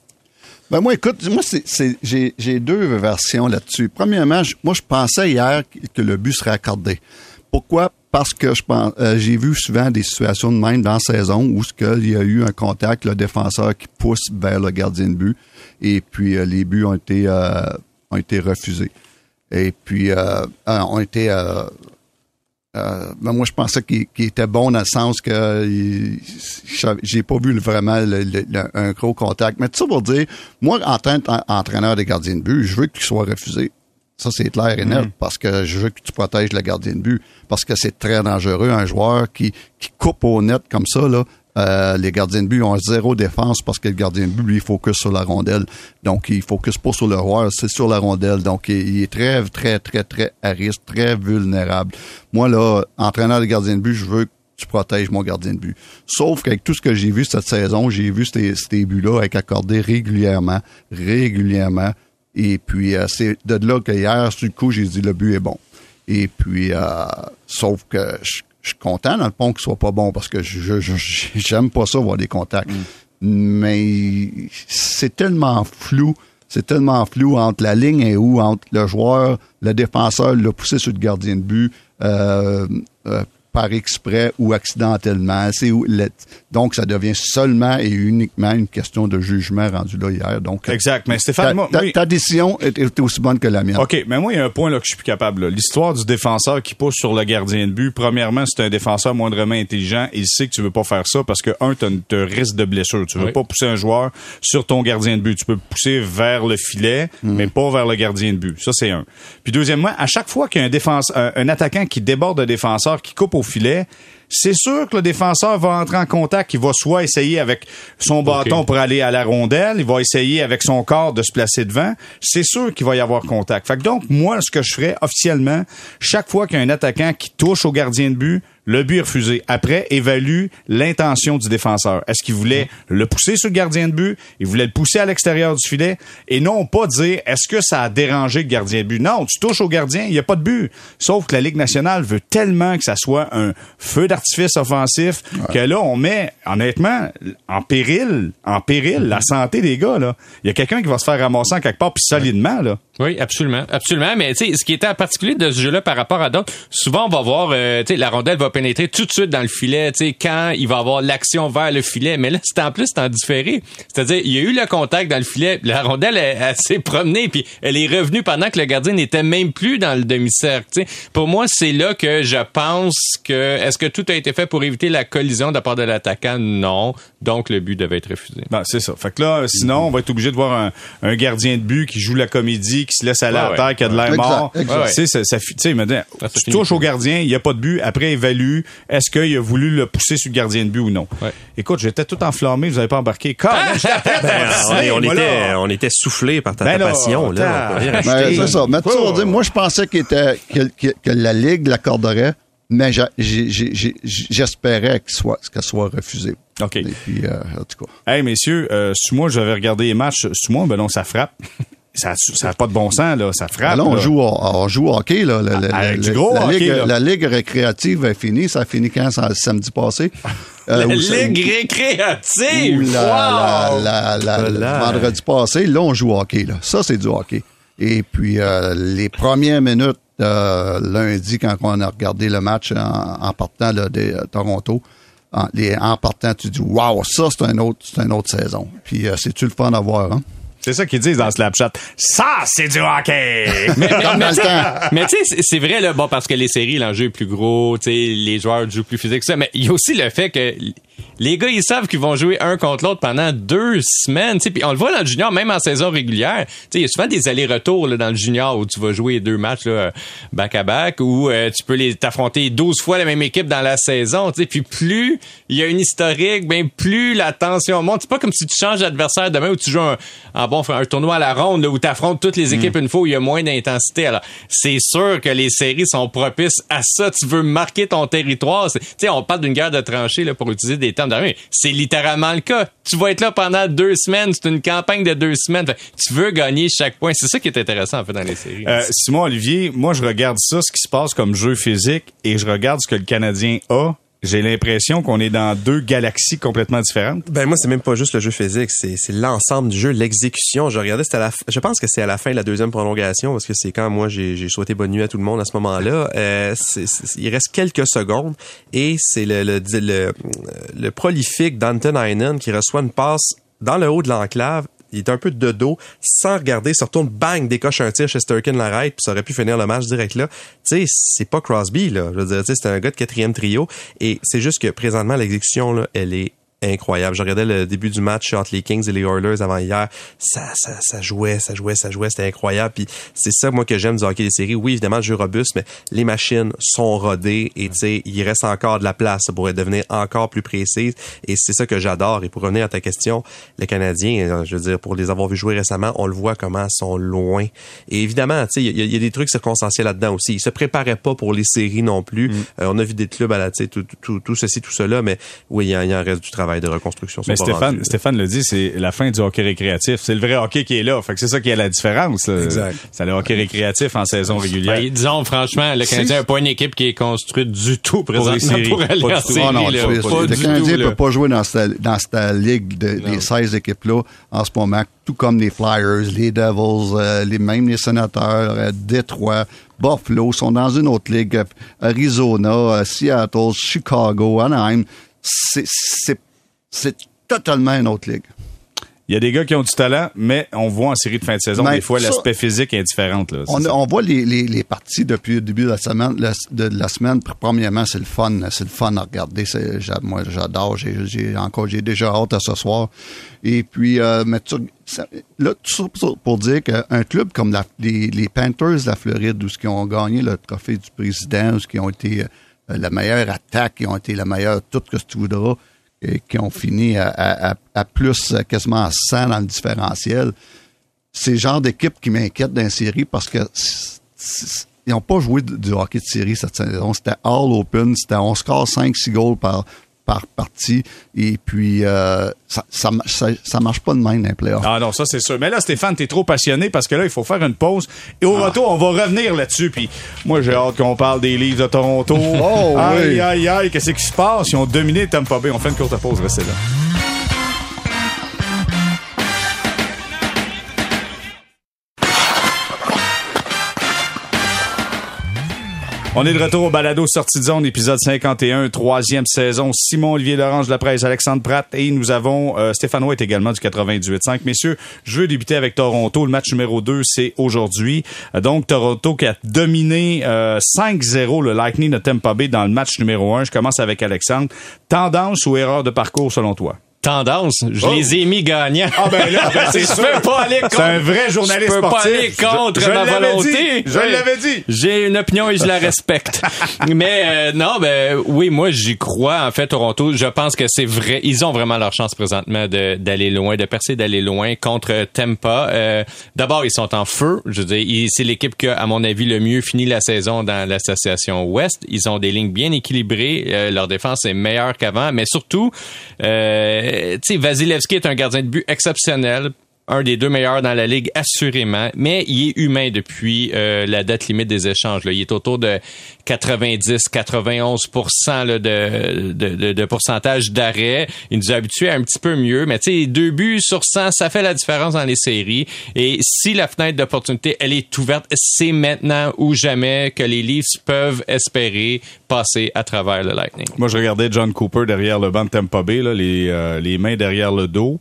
Ben moi, écoute, moi, c'est, j'ai, deux versions là-dessus. Premièrement, moi, je pensais hier que le but serait accordé. Pourquoi? Parce que euh, j'ai vu souvent des situations de même dans la saison où ce il y a eu un contact, le défenseur qui pousse vers le gardien de but, et puis euh, les buts ont été euh, ont été refusés. Et puis ont été euh, ben moi, je pensais qu'il était bon dans le sens que j'ai pas vu vraiment le- le- le- un gros contact. Mais tout ça pour dire, moi, en tant qu'entraîneur des gardiens de but, je veux qu'il soit refusé. Ça, c'est clair et net, parce que je veux que tu protèges le gardien de but, parce que c'est très dangereux, un joueur qui, qui coupe au net comme ça, là. Euh, les gardiens de but ont zéro défense parce que le gardien de but, lui, focus sur la rondelle. Donc, il focus pas sur le joueur, c'est sur la rondelle. Donc, il, est très, très, très, très à risque, très vulnérable. Moi, là, entraîneur de gardien de but, je veux que tu protèges mon gardien de but. Sauf qu'avec tout ce que j'ai vu cette saison, j'ai vu ces, ces buts-là être accordés régulièrement, régulièrement. Et puis, euh, c'est de là que hier, sur le coup, j'ai dit le but est bon. Et puis, euh, sauf que je, je suis content dans le pont qu'il soit pas bon parce que je, (laughs) j'aime pas ça voir des contacts. Mais c'est tellement flou, c'est tellement flou entre la ligne et où entre le joueur, le défenseur l'a poussé sur le gardien de but. euh, euh, par exprès ou accidentellement. C'est donc, ça devient seulement et uniquement une question de jugement rendu là hier. Donc, Exact. Mais Stéphane, ta, moi, ta- oui. ta décision est, est aussi bonne que la mienne. OK, mais moi, il y a un point là, que je suis plus capable. L'histoire du défenseur qui pousse sur le gardien de but, premièrement, c'est un défenseur moindrement intelligent. Il sait que tu veux pas faire ça parce que, un, tu as un risque de blessure. Tu veux Oui. pas pousser un joueur sur ton gardien de but. Tu peux pousser vers le filet, mais pas vers le gardien de but. Ça, c'est un. Puis deuxièmement, à chaque fois qu'il y a un, défense, un, un attaquant qui déborde un défenseur, qui coupe au filet, c'est sûr que le défenseur va entrer en contact. Il va soit essayer avec son bâton pour aller à la rondelle, il va essayer avec son corps de se placer devant. C'est sûr qu'il va y avoir contact. Fait que donc, moi, ce que je ferais officiellement, chaque fois qu'il y a un attaquant qui touche au gardien de but, le but est refusé. Après, évalue l'intention du défenseur. Est-ce qu'il voulait le pousser sur le gardien de but? Il voulait le pousser à l'extérieur du filet? Et non pas dire, est-ce que ça a dérangé le gardien de but? Non, tu touches au gardien, il n'y a pas de but. Sauf que la Ligue nationale veut tellement que ça soit un feu d'artifice offensif que là, on met, honnêtement, en péril, en péril, la santé des gars, là. Il y a quelqu'un qui va se faire ramasser en quelque part, puis solidement, là. Oui, absolument, absolument. Mais tu sais, ce qui était en particulier de ce jeu-là par rapport à d'autres, souvent on va voir, euh, tu sais, la rondelle va pénétrer tout de suite dans le filet, tu sais, quand il va avoir l'action vers le filet. Mais là, c'est en plus c'est en différé. C'est-à-dire, il y a eu le contact dans le filet, la rondelle elle, s'est promenée, puis elle est revenue pendant que le gardien n'était même plus dans le demi-cercle. Tu sais, pour moi, c'est là que je pense que est-ce que tout a été fait pour éviter la collision de la part de l'attaquant? Non. Donc le but devait être refusé. Ben, c'est ça. Fait que là, sinon, on va être obligé de voir un gardien de but qui joue la comédie qui se laisse aller à terre, qui a de l'air mort. Tu sais, ça, me dit, tu touches au gardien, il n'y a pas de but, après évalue, est-ce qu'il a voulu le pousser sur le gardien de but ou non? Écoute, j'étais tout enflammé, vous n'avez pas embarqué. Ah! (laughs) Ben, on, était, on était soufflé par ta, ben passion. Là, ben, c'est ça. Mais tu moi, je pensais que, que la Ligue l'accorderait mais j'espérais qu'elle soit, qu'elle soit refusée. OK. Et puis, euh, en tout cas. Hey, messieurs, euh, sous moi, j'avais regardé les matchs. Sous moi, ben non, ça frappe. Ça n'a pas de bon sens, là. Ça frappe. là, on, Joue, on joue au hockey, là. La, la, gros la, hockey, ligue, là. la Ligue récréative est finie. Ça a fini quand? samedi passé? (laughs) Euh, la Ligue récréative! wow! la, la, vendredi passé, là, on joue au hockey, là. Ça, c'est du hockey. Et puis, euh, les premières minutes euh, lundi, quand on a regardé le match en, partant là, de Toronto, en, les, en partant, tu dis Waouh, ça c'est un autre, c'est une autre saison. Puis c'est-tu le fun à voir, hein? C'est ça qu'ils disent dans Snapchat. Ça, c'est du hockey! (laughs) mais, tu sais, c'est vrai, là, bon, parce que les séries, l'enjeu est plus gros, tu sais, les joueurs jouent plus physique que ça, mais il y a aussi le fait que les gars, ils savent qu'ils vont jouer un contre l'autre pendant deux semaines. Puis on le voit dans le junior, même en saison régulière. Il y a souvent des allers-retours dans le junior où tu vas jouer deux matchs back-à-back ou euh, tu peux les t'affronter 12 fois la même équipe dans la saison. Puis plus il y a une historique, ben plus la tension monte. C'est pas comme si tu changes d'adversaire demain où tu joues un, en bon, un tournoi à la ronde là, où tu affrontes toutes les mm. équipes une fois où il y a moins d'intensité. Alors, c'est sûr que les séries sont propices à ça. Tu veux marquer ton territoire. Tu on parle d'une guerre de tranchées là, pour utiliser des c'est littéralement le cas. Tu vas être là pendant deux semaines. C'est une campagne de deux semaines. tu veux gagner chaque point. C'est ça qui est intéressant, en fait, dans les séries. Euh, Simon Olivier, moi, je regarde ça, ce qui se passe comme jeu physique, et je regarde ce que le Canadien a j'ai l'impression qu'on est dans deux galaxies complètement différentes. Ben moi c'est même pas juste le jeu physique, c'est l'ensemble du jeu, l'exécution. Je regardais c'était la je pense que c'est à la fin de la deuxième prolongation parce que c'est quand moi j'ai j'ai souhaité bonne nuit à tout le monde à ce moment-là. Euh, il reste quelques secondes et c'est le le, le le prolifique Danton Heinen qui reçoit une passe dans le haut de l'enclave il est un peu de dos, sans regarder, se retourne, bang, décoche un tir chez Sturkin l'arrête, puis ça aurait pu finir le match direct là. Tu sais, c'est pas Crosby, là. Je veux dire, c'est un gars de quatrième trio, et c'est juste que présentement, l'exécution, là, elle est incroyable. Je regardais le début du match entre les Kings et les Oilers avant hier. Ça, ça, ça jouait, ça jouait, ça jouait. C'était incroyable. Puis c'est ça, moi, que j'aime du hockey des séries. Oui, évidemment, le jeu robuste, mais les machines sont rodées et tu sais, il reste encore de la place pour devenir encore plus précise. Et c'est ça que j'adore. Et pour revenir à ta question, les Canadiens, euh, je veux dire, pour les avoir vus jouer récemment, on le voit comment ils sont loin. Et évidemment, tu sais, il y, a des trucs circonstanciels là-dedans aussi. Ils se préparaient pas pour les séries non plus. Mm. Euh, on a vu des clubs à la, tu sais, tout, tout, tout, ceci, tout cela, mais oui, il y, en reste du travail de reconstruction. Mais Stéphane, Stéphane le dit, c'est la fin du hockey récréatif. C'est le vrai hockey qui est là. Fait que c'est ça qui est la différence. Exact. C'est le hockey récréatif en saison régulière. Ben, disons franchement, le Canadien n'a pas une équipe qui est construite du tout présentement pour, aller en série. Oh non, le Canadien ne peut pas jouer dans cette, dans cette ligue de, des 16 équipes-là en ce moment, tout comme les Flyers, les Devils, euh, les, même les Sénateurs, euh, Détroit, Buffalo sont dans une autre ligue, Arizona, euh, Seattle, Chicago, Anaheim. C'est c'est totalement une autre ligue. Il y a des gars qui ont du talent, mais on voit en série de fin de saison, des fois, l'aspect physique est différent. Là, on, voit les, les, parties depuis le début de la semaine. de la semaine premièrement, c'est le fun. C'est le fun à regarder. Moi, j'adore. J'ai encore j'ai déjà hâte à ce soir. Et puis, euh, mais là, tout ça pour dire qu'un club comme les, Panthers de la Floride, où ils ont gagné le trophée du président, où ils ont été euh, la meilleure attaque, ils ont été la meilleure, tout ce que tu voudras, qui ont fini à, plus quasiment à 100 dans le différentiel. C'est le genre d'équipe qui m'inquiète dans la série parce que ils n'ont pas joué du hockey de série cette saison. C'était all open. C'était on score 5-6 goals par, par partie. Et puis, euh, ça, ça, ça, marche pas de même playoffs. Ah non, ça c'est sûr. Mais là, Stéphane, t'es trop passionné parce que là, il faut faire une pause. Et au ah. retour, on va revenir là-dessus. Puis moi, j'ai hâte qu'on parle des livres de Toronto. Oh, aïe, aïe, aïe, qu'est-ce qui se passe? Ils ont dominé Tampa Bay. On fait une courte pause. Restez là. On est de retour au balado Sortie de zone, épisode 51, troisième saison. Simon Olivier Lorange de la presse, Alexandre Pratt et nous avons euh, Stéphane White également du 98.5. Messieurs, je veux débuter avec Toronto. Le match numéro 2, c'est aujourd'hui. Euh, donc, Toronto qui a dominé 5-0 euh, le Lightning de Tampa Bay dans le match numéro 1. Je commence avec Alexandre. Tendance ou erreur de parcours selon toi? Tendance. Je oh. les ai mis gagnants. Ah ben là, ben (laughs) c'est peux pas aller contre. C'est un vrai journaliste Je peux pas aller contre je, ma volonté. je l'avais dit. J'ai une opinion et je la respecte. (laughs) Mais euh, non, ben oui, moi j'y crois. En fait, Toronto, je pense que c'est vrai. Ils ont vraiment leur chance présentement d'aller loin, de percer, d'aller loin contre Tampa. Euh, D'abord, ils sont en feu. Je veux dire, c'est l'équipe qui a, à mon avis, le mieux fini la saison dans l'association Ouest. Ils ont des lignes bien équilibrées. Euh, leur défense est meilleure qu'avant, mais surtout. Euh, euh, tu Vasilevski est un gardien de but exceptionnel un des deux meilleurs dans la ligue assurément, mais il est humain depuis euh, la date limite des échanges. Là. Il est autour de 90-91% de, de, pourcentage d'arrêt. Il nous a habitués un petit peu mieux, mais tu deux buts sur 100, ça fait la différence dans les séries. Et si la fenêtre d'opportunité, elle est ouverte, c'est maintenant ou jamais que les Leafs peuvent espérer passer à travers le Lightning. Moi, je regardais John Cooper derrière le banc de Tampa Bay, là, les, euh, les mains derrière le dos.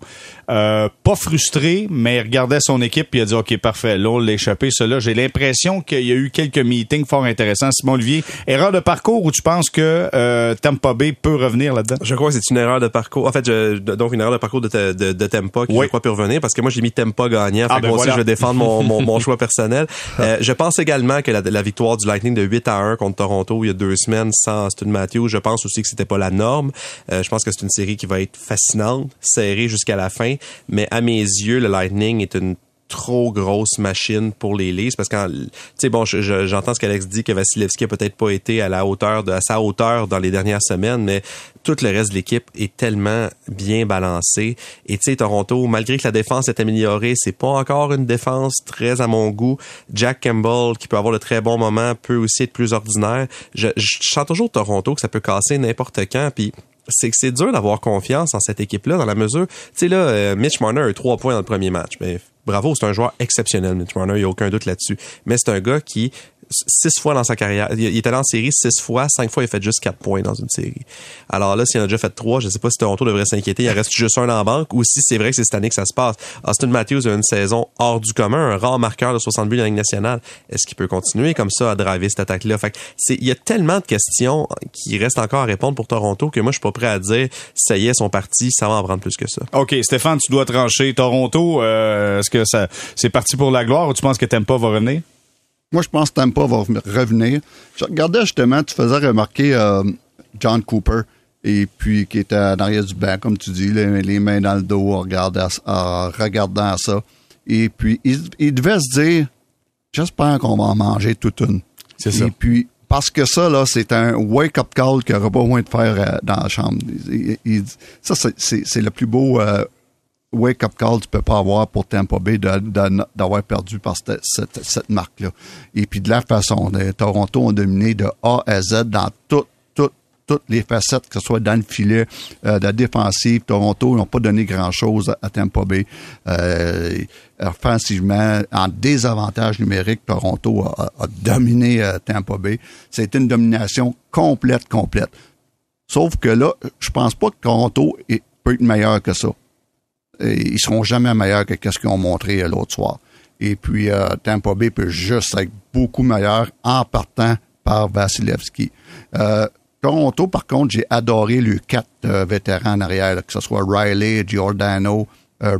Euh, pas frustré, mais il regardait son équipe et il a dit OK, parfait, là, on l'a échappé. Cela, j'ai l'impression qu'il y a eu quelques meetings fort intéressants. Simon Olivier, erreur de parcours ou tu penses que euh, Tampa Bay peut revenir là-dedans? Je crois que c'est une erreur de parcours. En fait, donc une erreur de parcours de, de, de Tampa qui, je crois, peut revenir parce que moi, j'ai mis Tampa gagnant. Ah, ben moi aussi, je vais défendre mon, mon, (laughs) choix personnel. Euh, je pense également que la, victoire du Lightning de 8 à 1 contre Toronto il y a deux semaines sans Matthews, je pense aussi que c'était pas la norme. Euh, je pense que c'est une série qui va être fascinante, serrée jusqu'à la fin mais à mes yeux, le Lightning est une trop grosse machine pour les Leafs parce que tu sais bon j'entends ce qu'Alex dit que Vasilevski a peut-être pas été à la hauteur de sa hauteur dans les dernières semaines mais tout le reste de l'équipe est tellement bien balancé. Et tu sais Toronto malgré que la défense est améliorée c'est pas encore une défense très à mon goût. Jack Campbell qui peut avoir de très bons moments peut aussi être plus ordinaire. Je, je sens toujours Toronto que ça peut casser n'importe quand puis c'est que c'est dur d'avoir confiance en cette équipe-là dans la mesure, tu sais là, euh, Mitch Marner a eu trois points dans le premier match. Mais bravo, c'est un joueur exceptionnel, Mitch Marner, il n'y a aucun doute là-dessus. Mais c'est un gars qui six fois dans sa carrière. Il est allé en série six fois, cinq fois il a fait juste quatre points dans une série. Alors là, s'il en a déjà fait trois, je ne sais pas si Toronto devrait s'inquiéter. Il reste juste un en banque ou si c'est vrai que c'est cette année que ça se passe. Austin Matthews a une saison hors du commun, un rare marqueur de 60 buts dans la Ligue nationale. Est-ce qu'il peut continuer comme ça à driver cette attaque-là? Fait il y a tellement de questions qui restent encore à répondre pour Toronto que moi, je suis pas prêt à dire, ça y est, son parti, ça va en prendre plus que ça. OK, Stéphane, tu dois trancher. Toronto, euh, est-ce que ça, c'est parti pour la gloire ou tu penses que Tempa va revenir? Moi, je pense que Tampa va revenir. Je regardais justement, tu faisais remarquer euh, John Cooper, et puis qui était en arrière du banc, comme tu dis, les, mains dans le dos en regardant, ça. Et puis, il, devait se dire, j'espère qu'on va en manger toute une. C'est ça. Et puis, parce que ça, là, c'est un wake-up call qu'il n'aura pas moins de faire euh, dans la chambre. ça, c'est le plus beau euh, wake-up call tu peux pas avoir pour Tampa Bay d'avoir perdu par cette, marque-là. Et puis de la façon, les Toronto ont dominé de A à Z dans toutes toutes les facettes, que ce soit dans le filet, euh, de la défensive. Toronto n'ont pas donné grand-chose à, Tampa Bay. Euh, offensivement, en désavantage numérique, Toronto a, dominé euh, Tampa Bay. C'est une domination complète, complète. Sauf que là, je pense pas que Toronto peut être meilleur que ça ils seront jamais meilleurs que ce qu'ils ont montré l'autre soir. Et puis, euh, Tampa Bay peut juste être beaucoup meilleur en partant par Vasilevski. Euh, Toronto, par contre, j'ai adoré les quatre euh, vétérans en arrière, que ce soit Riley, Giordano,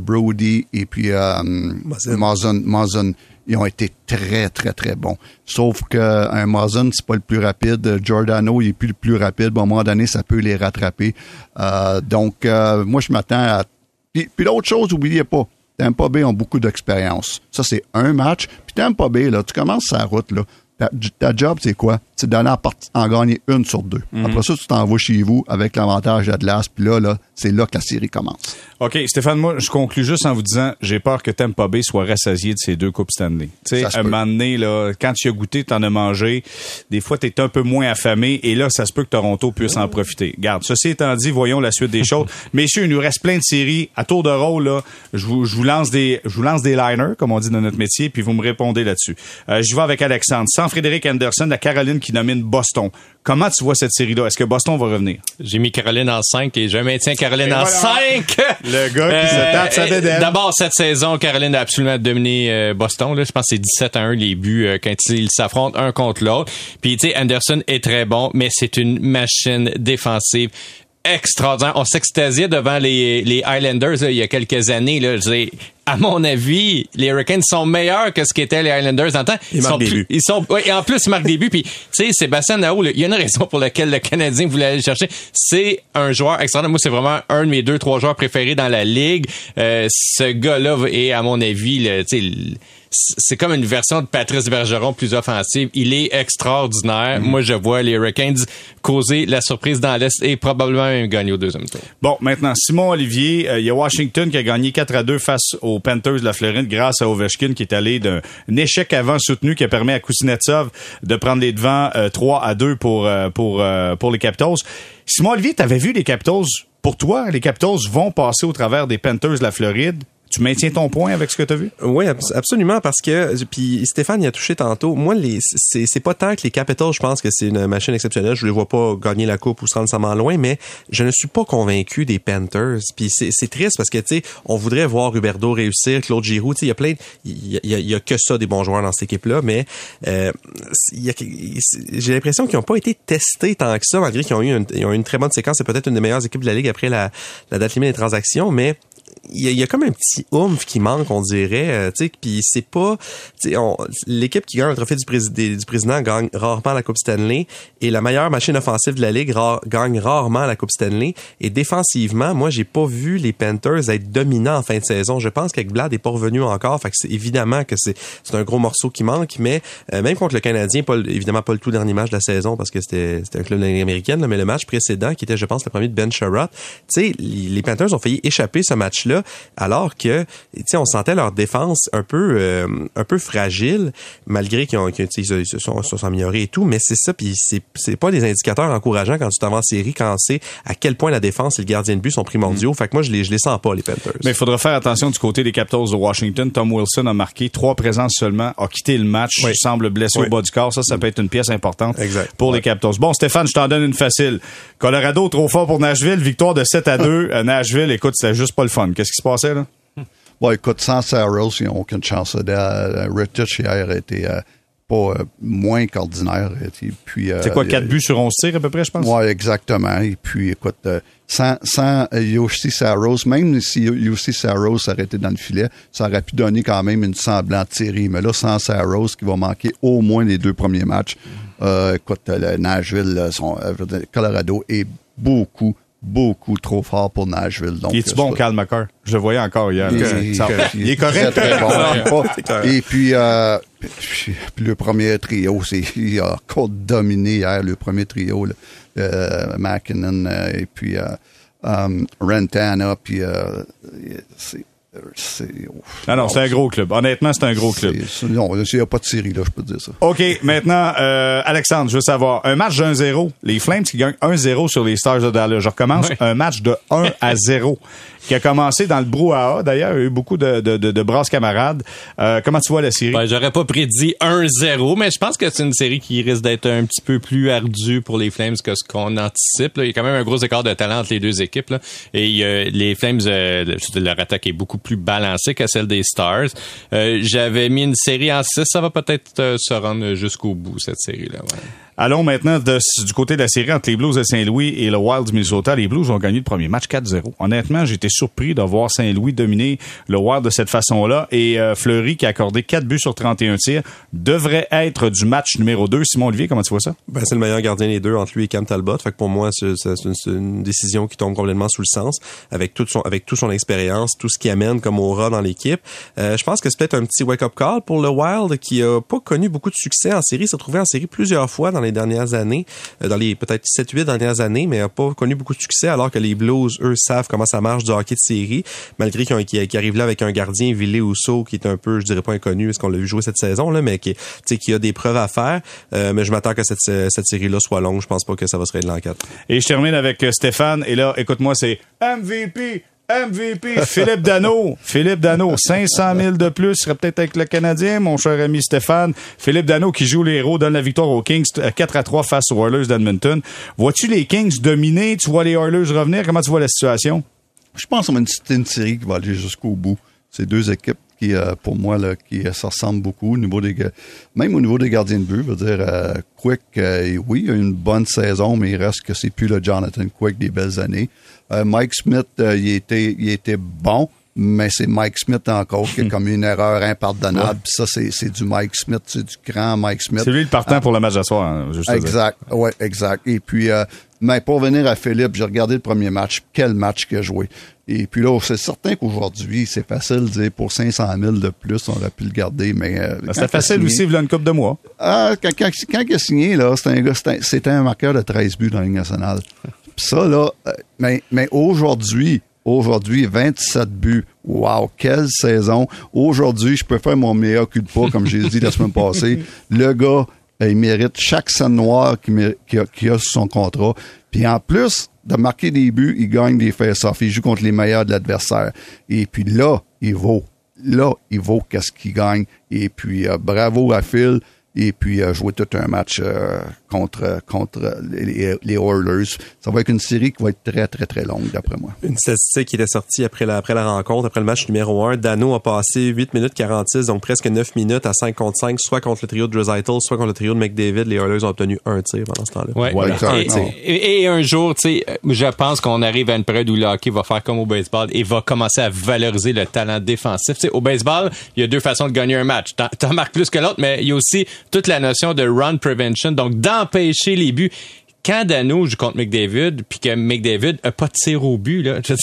Brody et puis Mazen. Ils ont été très, très, très bons. Sauf qu'un Mazen, c'est pas le plus rapide. Giordano, il est plus le plus rapide. à un moment donné, ça peut les rattraper. donc, moi, je m'attends à puis, l'autre chose, n'oubliez pas, Tampa Bay ont beaucoup d'expérience. Ça, c'est un match. Puis Tampa Bay, là, tu commences sa route, là. Ta, ta job, c'est quoi? C'est d'aller en, en gagner une sur deux. Après ça, tu t'en vas chez vous avec l'avantage d'Atlas, puis là, là, c'est là que la série commence. OK, Stéphane, moi, je conclus juste en vous disant, j'ai peur que Tampa Bay soit rassasié de ces deux Coupes Stanley. Tu sais, un moment donné, là, quand tu as goûté, t'en as mangé. Des fois, t'es un peu moins affamé. Et là, ça se peut que Toronto puisse en profiter. Garde, ceci étant dit, voyons la suite des (laughs) choses. Messieurs, il nous reste plein de séries. À tour de rôle, là, je vous, je vous lance des, je vous lance des liners, comme on dit dans notre métier, puis vous me répondez là-dessus. Euh, je vais avec Alexandre. Frédéric Anderson, la Caroline qui domine Boston. Comment tu vois cette série-là? Est-ce que Boston va revenir? J'ai mis Caroline en 5 et je maintiens Caroline Et en voilà. 5. (laughs) Le gars qui se tape sa euh, bédaine. D'abord, cette saison, Caroline a absolument dominé euh, Boston. Là. Je pense que c'est 17 à 1 les buts euh, quand ils s'affrontent un contre l'autre. Puis, tu sais, Anderson est très bon, mais c'est une machine défensive extraordinaire. On s'extasiait devant les, les Highlanders là, il y a quelques années. Là. À mon avis, les Hurricanes sont meilleurs que ce qu'étaient les Highlanders le temps. Ils marquent sont des plus- buts. ils sont, ouais, et en plus, ils marquent des buts. Puis, tu sais, Sébastien Nao, il y a une raison pour laquelle le Canadien voulait aller le chercher. C'est un joueur extraordinaire. Moi, c'est vraiment un de mes deux, trois joueurs préférés dans la ligue. Euh, ce gars-là est, à mon avis, tu sais, c'est comme une version de Patrice Bergeron plus offensive. Il est extraordinaire. Moi, je vois les Hurricanes causer la surprise dans l'Est et probablement gagner au deuxième tour. Bon, maintenant, Simon Olivier, euh, il y a Washington qui a gagné 4 à 2 face aux Panthers de la Floride grâce à Ovechkin qui est allé d'un échec avant soutenu qui a permis à Kuznetsov de prendre les devants euh, 3 à 2 pour, euh, pour, euh, pour les Capitals. Simon Olivier, t'avais vu les Capitals? Pour toi? Les Capitals vont passer au travers des Panthers de la Floride. Tu maintiens ton point avec ce que tu as vu? Oui, abs- absolument, parce que puis Stéphane y a touché tantôt. Moi, c'est pas tant que les Capitals, je pense que c'est une machine exceptionnelle. Je les vois pas gagner la coupe ou se rendre nécessairement loin, mais je ne suis pas convaincu des Panthers. Puis c'est triste parce que tu sais, on voudrait voir Huberdo réussir, Claude Giroux. Tu sais, il y a plein, il y y a- que ça des bons joueurs dans cette équipe-là, mais euh, j'ai l'impression qu'ils n'ont pas été testés tant que ça, malgré qu'ils ont eu une, ont eu une très bonne séquence. C'est peut-être une des meilleures équipes de la ligue après la, la date limite des transactions, mais il y, y a comme un petit oomph qui manque, on dirait. euh, tu sais, puis c'est pas, l'équipe qui gagne le trophée du, président du président gagne rarement la Coupe Stanley et la meilleure machine offensive de la ligue gagne rarement la Coupe Stanley. Et défensivement, moi, j'ai pas vu les Panthers être dominants en fin de saison. Je pense qu'avec Blad est pas revenu encore, fait que c'est évidemment que c'est un gros morceau qui manque. Mais euh, même contre le Canadien, pas, évidemment pas le tout dernier match de la saison parce que c'était un club américaine, là, mais le match précédent qui était, je pense, le premier de Ben Sherratt. Tu sais, les Panthers ont failli échapper ce match-là, alors que, tu sais, on sentait leur défense un peu, euh, un peu fragile, malgré qu'ils ont, sais, ils se sont, améliorés et tout. Mais c'est ça, puis c'est, c'est pas des indicateurs encourageants quand tu t'en vas en série, quand c'est à quel point la défense et le gardien de but sont primordiaux. Fait que moi, je les, je les sens pas, les Panthers. Mais il faudra faire attention du côté des Capitals de Washington. Tom Wilson a marqué trois présences seulement, a quitté le match, Oui. semble blessé Oui. au bas du corps. Ça, ça peut être une pièce importante Exact. pour les Capitals. Bon, Stéphane, je t'en donne une facile. Colorado, trop fort pour Nashville. Victoire de 7 à 2. À (laughs) Nashville, écoute, c'était juste pas le fun. Qu'est-ce qui se passait, là? (laughs) Bon, écoute, sans Saros, ils n'ont aucune chance. Euh, Rittich hier était euh, pas euh, moins qu'ordinaire. Puis, euh, C'est quoi, 4 buts sur 11 tirs à peu près, je pense? Oui, exactement. Et puis, écoute, euh, sans, sans euh, Yoshi Saros, même si Yoshi Saros été dans le filet, ça aurait pu donner quand même une semblante série. Mais là, sans Saros, qui va manquer au moins les deux premiers matchs, euh, écoute, le Nashville, son, euh, Colorado est beaucoup, beaucoup trop fort pour Nashville. Donc, Il est-tu euh, bon, Cal McCarr? Je le voyais encore hier. il, Ça- il- il est correct. Très, bon. (laughs) Et puis, euh, le premier trio, c'est il a encore dominé hier le premier trio, là. Euh, McKinnon et puis euh, um, Rentana, puis euh, c'est Non, non, c'est un gros club. Honnêtement, c'est un gros club. Non, il n'y a pas de série là, je peux te dire ça. OK, maintenant, euh, Alexandre, je veux savoir, un match de 1-0, les Flames qui gagnent 1-0 sur les Stars de Dallas. Je recommence, un match de 1 à 0 qui a commencé dans le brouhaha. D'ailleurs, il y a eu beaucoup de, de, brasses camarades. Euh, comment tu vois la série? Ben, j'aurais pas prédit 1-0, mais je pense que c'est une série qui risque d'être un petit peu plus ardue pour les Flames que ce qu'on anticipe. là. Il y a quand même un gros écart de talent entre les deux équipes. là. Et a- les Flames, euh, leur attaque est beaucoup plus balancée que celle des Stars. Euh, J'avais mis une série en 6. Ça va peut-être euh, se rendre jusqu'au bout, cette série-là. ouais. Allons maintenant du côté de la série entre les Blues de Saint-Louis et le Wild du Minnesota. Les Blues ont gagné le premier match 4-0. Honnêtement, j'étais surpris de voir Saint-Louis dominer le Wild de cette façon-là. Et euh, Fleury, qui a accordé 4 buts sur 31 tirs, devrait être du match numéro 2. Simon Olivier, comment tu vois ça? Ben, c'est le meilleur gardien des deux entre lui et Cam Talbot. Fait pour moi, c'est une, décision qui tombe complètement sous le sens avec toute son toute son expérience, tout ce qui amène comme aura dans l'équipe. Euh, je pense que c'est peut-être un petit wake-up call pour le Wild qui a pas connu beaucoup de succès en série. S'est retrouvé en série plusieurs fois dans les dernières années, euh, dans les peut-être 7-8 dernières années, mais a pas connu beaucoup de succès alors que les Blues, eux, savent comment ça marche du hockey de série, malgré qu'ils qu'ils qu'ils arrivent là avec un gardien, Ville Housseau, qui est un peu, je dirais pas inconnu, parce qu'on l'a vu jouer cette saison, là, mais qui, qui a des preuves à faire. Euh, mais je m'attends que cette, cette série-là soit longue. Je pense pas que ça va se régler en quatre. Et je termine avec euh, Stéphane. Et là, écoute-moi, c'est MVP. MVP, Philippe Dano. Philippe Dano, 500 000 de plus, serait peut-être avec le Canadien, mon cher ami Stéphane. Philippe Dano qui joue les héros, donne la victoire aux Kings euh, 4 à 3 face aux Oilers d'Edmonton. Vois-tu les Kings dominer? Tu vois les Oilers revenir? Comment tu vois la situation? Je pense que c'est une série qui va aller jusqu'au bout. C'est deux équipes qui, euh, pour moi, qui euh, se ressemblent beaucoup au niveau des, même au niveau des gardiens de but. Je dire, euh, Quick, euh, oui, il a une bonne saison, mais il reste que c'est plus le Jonathan Quick des belles années. Euh, Mike Smith, euh, il était, il était bon, mais c'est Mike Smith encore qui a (laughs) commis une erreur impardonnable. Puis Ça, c'est, c'est du Mike Smith, c'est du grand Mike Smith. C'est lui le partant pour le match de soir, hein, juste à. Exact, ouais, exact. Et puis, euh, mais pour venir à Philippe, j'ai regardé le premier match. Quel match qu'il a joué. Et puis là, c'est certain qu'aujourd'hui, c'est facile de dire pour 500 000 de plus, on aurait pu le garder, mais... euh, quand C'était facile signé- aussi, il y a une coupe de mois. Ah, quand, quand, quand il a signé, là, c'était un gars, c'était un- marqueur de 13 buts dans la Ligue nationale. Puis ça, là, euh, mais, mais aujourd'hui, aujourd'hui, 27 buts. Wow, quelle saison. Aujourd'hui, je peux faire mon meilleur cul de pas, comme j'ai dit la semaine passée. Le gars, il mérite chaque scène noire qu'il a, sur son contrat. Puis en plus de marquer des buts, il gagne des face-offs. Il joue contre les meilleurs de l'adversaire. Et puis là, il vaut. Là, il vaut qu'est-ce qu'il gagne. Et puis, euh, bravo à Phil. Et puis, euh, jouer tout un match euh, contre, contre les, les Oilers. Ça va être une série qui va être très, très, très longue, d'après moi. Une statistique qui était sortie après la, après la rencontre, après le match numéro 1. Dano a passé 8 minutes 46, donc presque 9 minutes à 5 contre 5, soit contre le trio de Dreisaitl, soit contre le trio de McDavid. Les Oilers ont obtenu un tir pendant ce temps-là. Ouais. Voilà. Et, et- et un jour, tu sais, je pense qu'on arrive à une période où le hockey va faire comme au baseball et va commencer à valoriser le talent défensif. Tu sais, au baseball, il y a deux façons de gagner un match. T'en, marques plus que l'autre, mais il y a aussi toute la notion de run prevention, donc d'empêcher les buts. Quand Dano joue contre McDavid, puis que McDavid a pas de tir au but, là, (laughs) je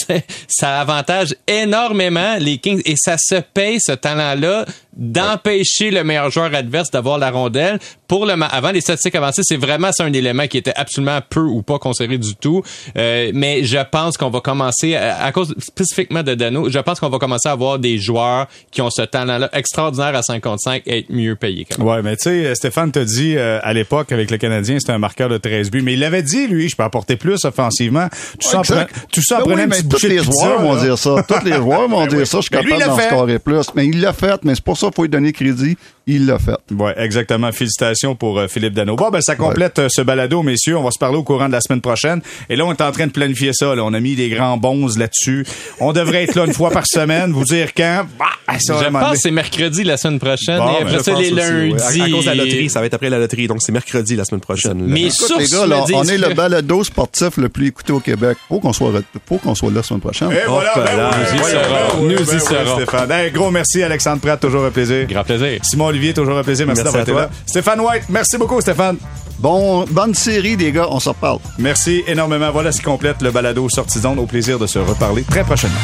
ça avantage énormément les Kings et ça se paye ce talent-là d'empêcher le meilleur joueur adverse d'avoir la rondelle. Pour le ma- avant les statistiques avancées, c'est vraiment ça un élément qui était absolument peu ou pas considéré du tout. Euh, mais je pense qu'on va commencer à, à cause spécifiquement de Dano, je pense qu'on va commencer à avoir des joueurs qui ont ce talent-là extraordinaire à 5 contre 5 et être mieux payés. Quand même. Ouais, mais tu sais, Stéphane t'a dit euh, à l'époque avec le Canadien, c'était un marqueur de 13 buts, mais il l'avait dit lui, je peux apporter plus offensivement. Tout ça en Exact. prenant- tout ça en Ben prenant oui, mais tous les joueurs vont dire ça. Tous les (laughs) joueurs vont Ben dire ça. Je suis capable d'en scorer plus. Mais il l'a fait, mais c'est pour ça qu'il faut lui donner crédit. Il l'a fait. Ouais, exactement. Félicitations pour euh, Philippe Dano. Bon, ben ça complète euh, ce balado, messieurs. On va se parler au courant de la semaine prochaine. Et là, on est en train de planifier ça. Là. On a mis des grands bons là-dessus. On devrait être là une fois par semaine. Vous dire quand. Bah, ça Je pense que c'est mercredi la semaine prochaine Bon, et ben, après ça les aussi, lundis. ouais. À, à cause de la loterie, ça va être après la loterie, donc c'est mercredi la semaine prochaine. là. Mais Écoute, sources les gars, là, me disent on est que- le balado sportif le plus écouté au Québec. Faut qu'on soit, faut qu'on soit là la semaine prochaine. Et voilà, ben oui, nous y ben serons. oui, Nous y oui, serons. Stéphane. Hey, gros merci, Alexandre Pratt. Toujours un plaisir. Grand plaisir. Simon Olivier, toujours un plaisir. Merci, Merci d'avoir été toi. là. Stéphane White, merci beaucoup, Stéphane. Bon, bonne série, les gars. On se reparle. Merci énormément. Voilà ce qui complète le balado Sortie d'onde. Au plaisir de se reparler très prochainement.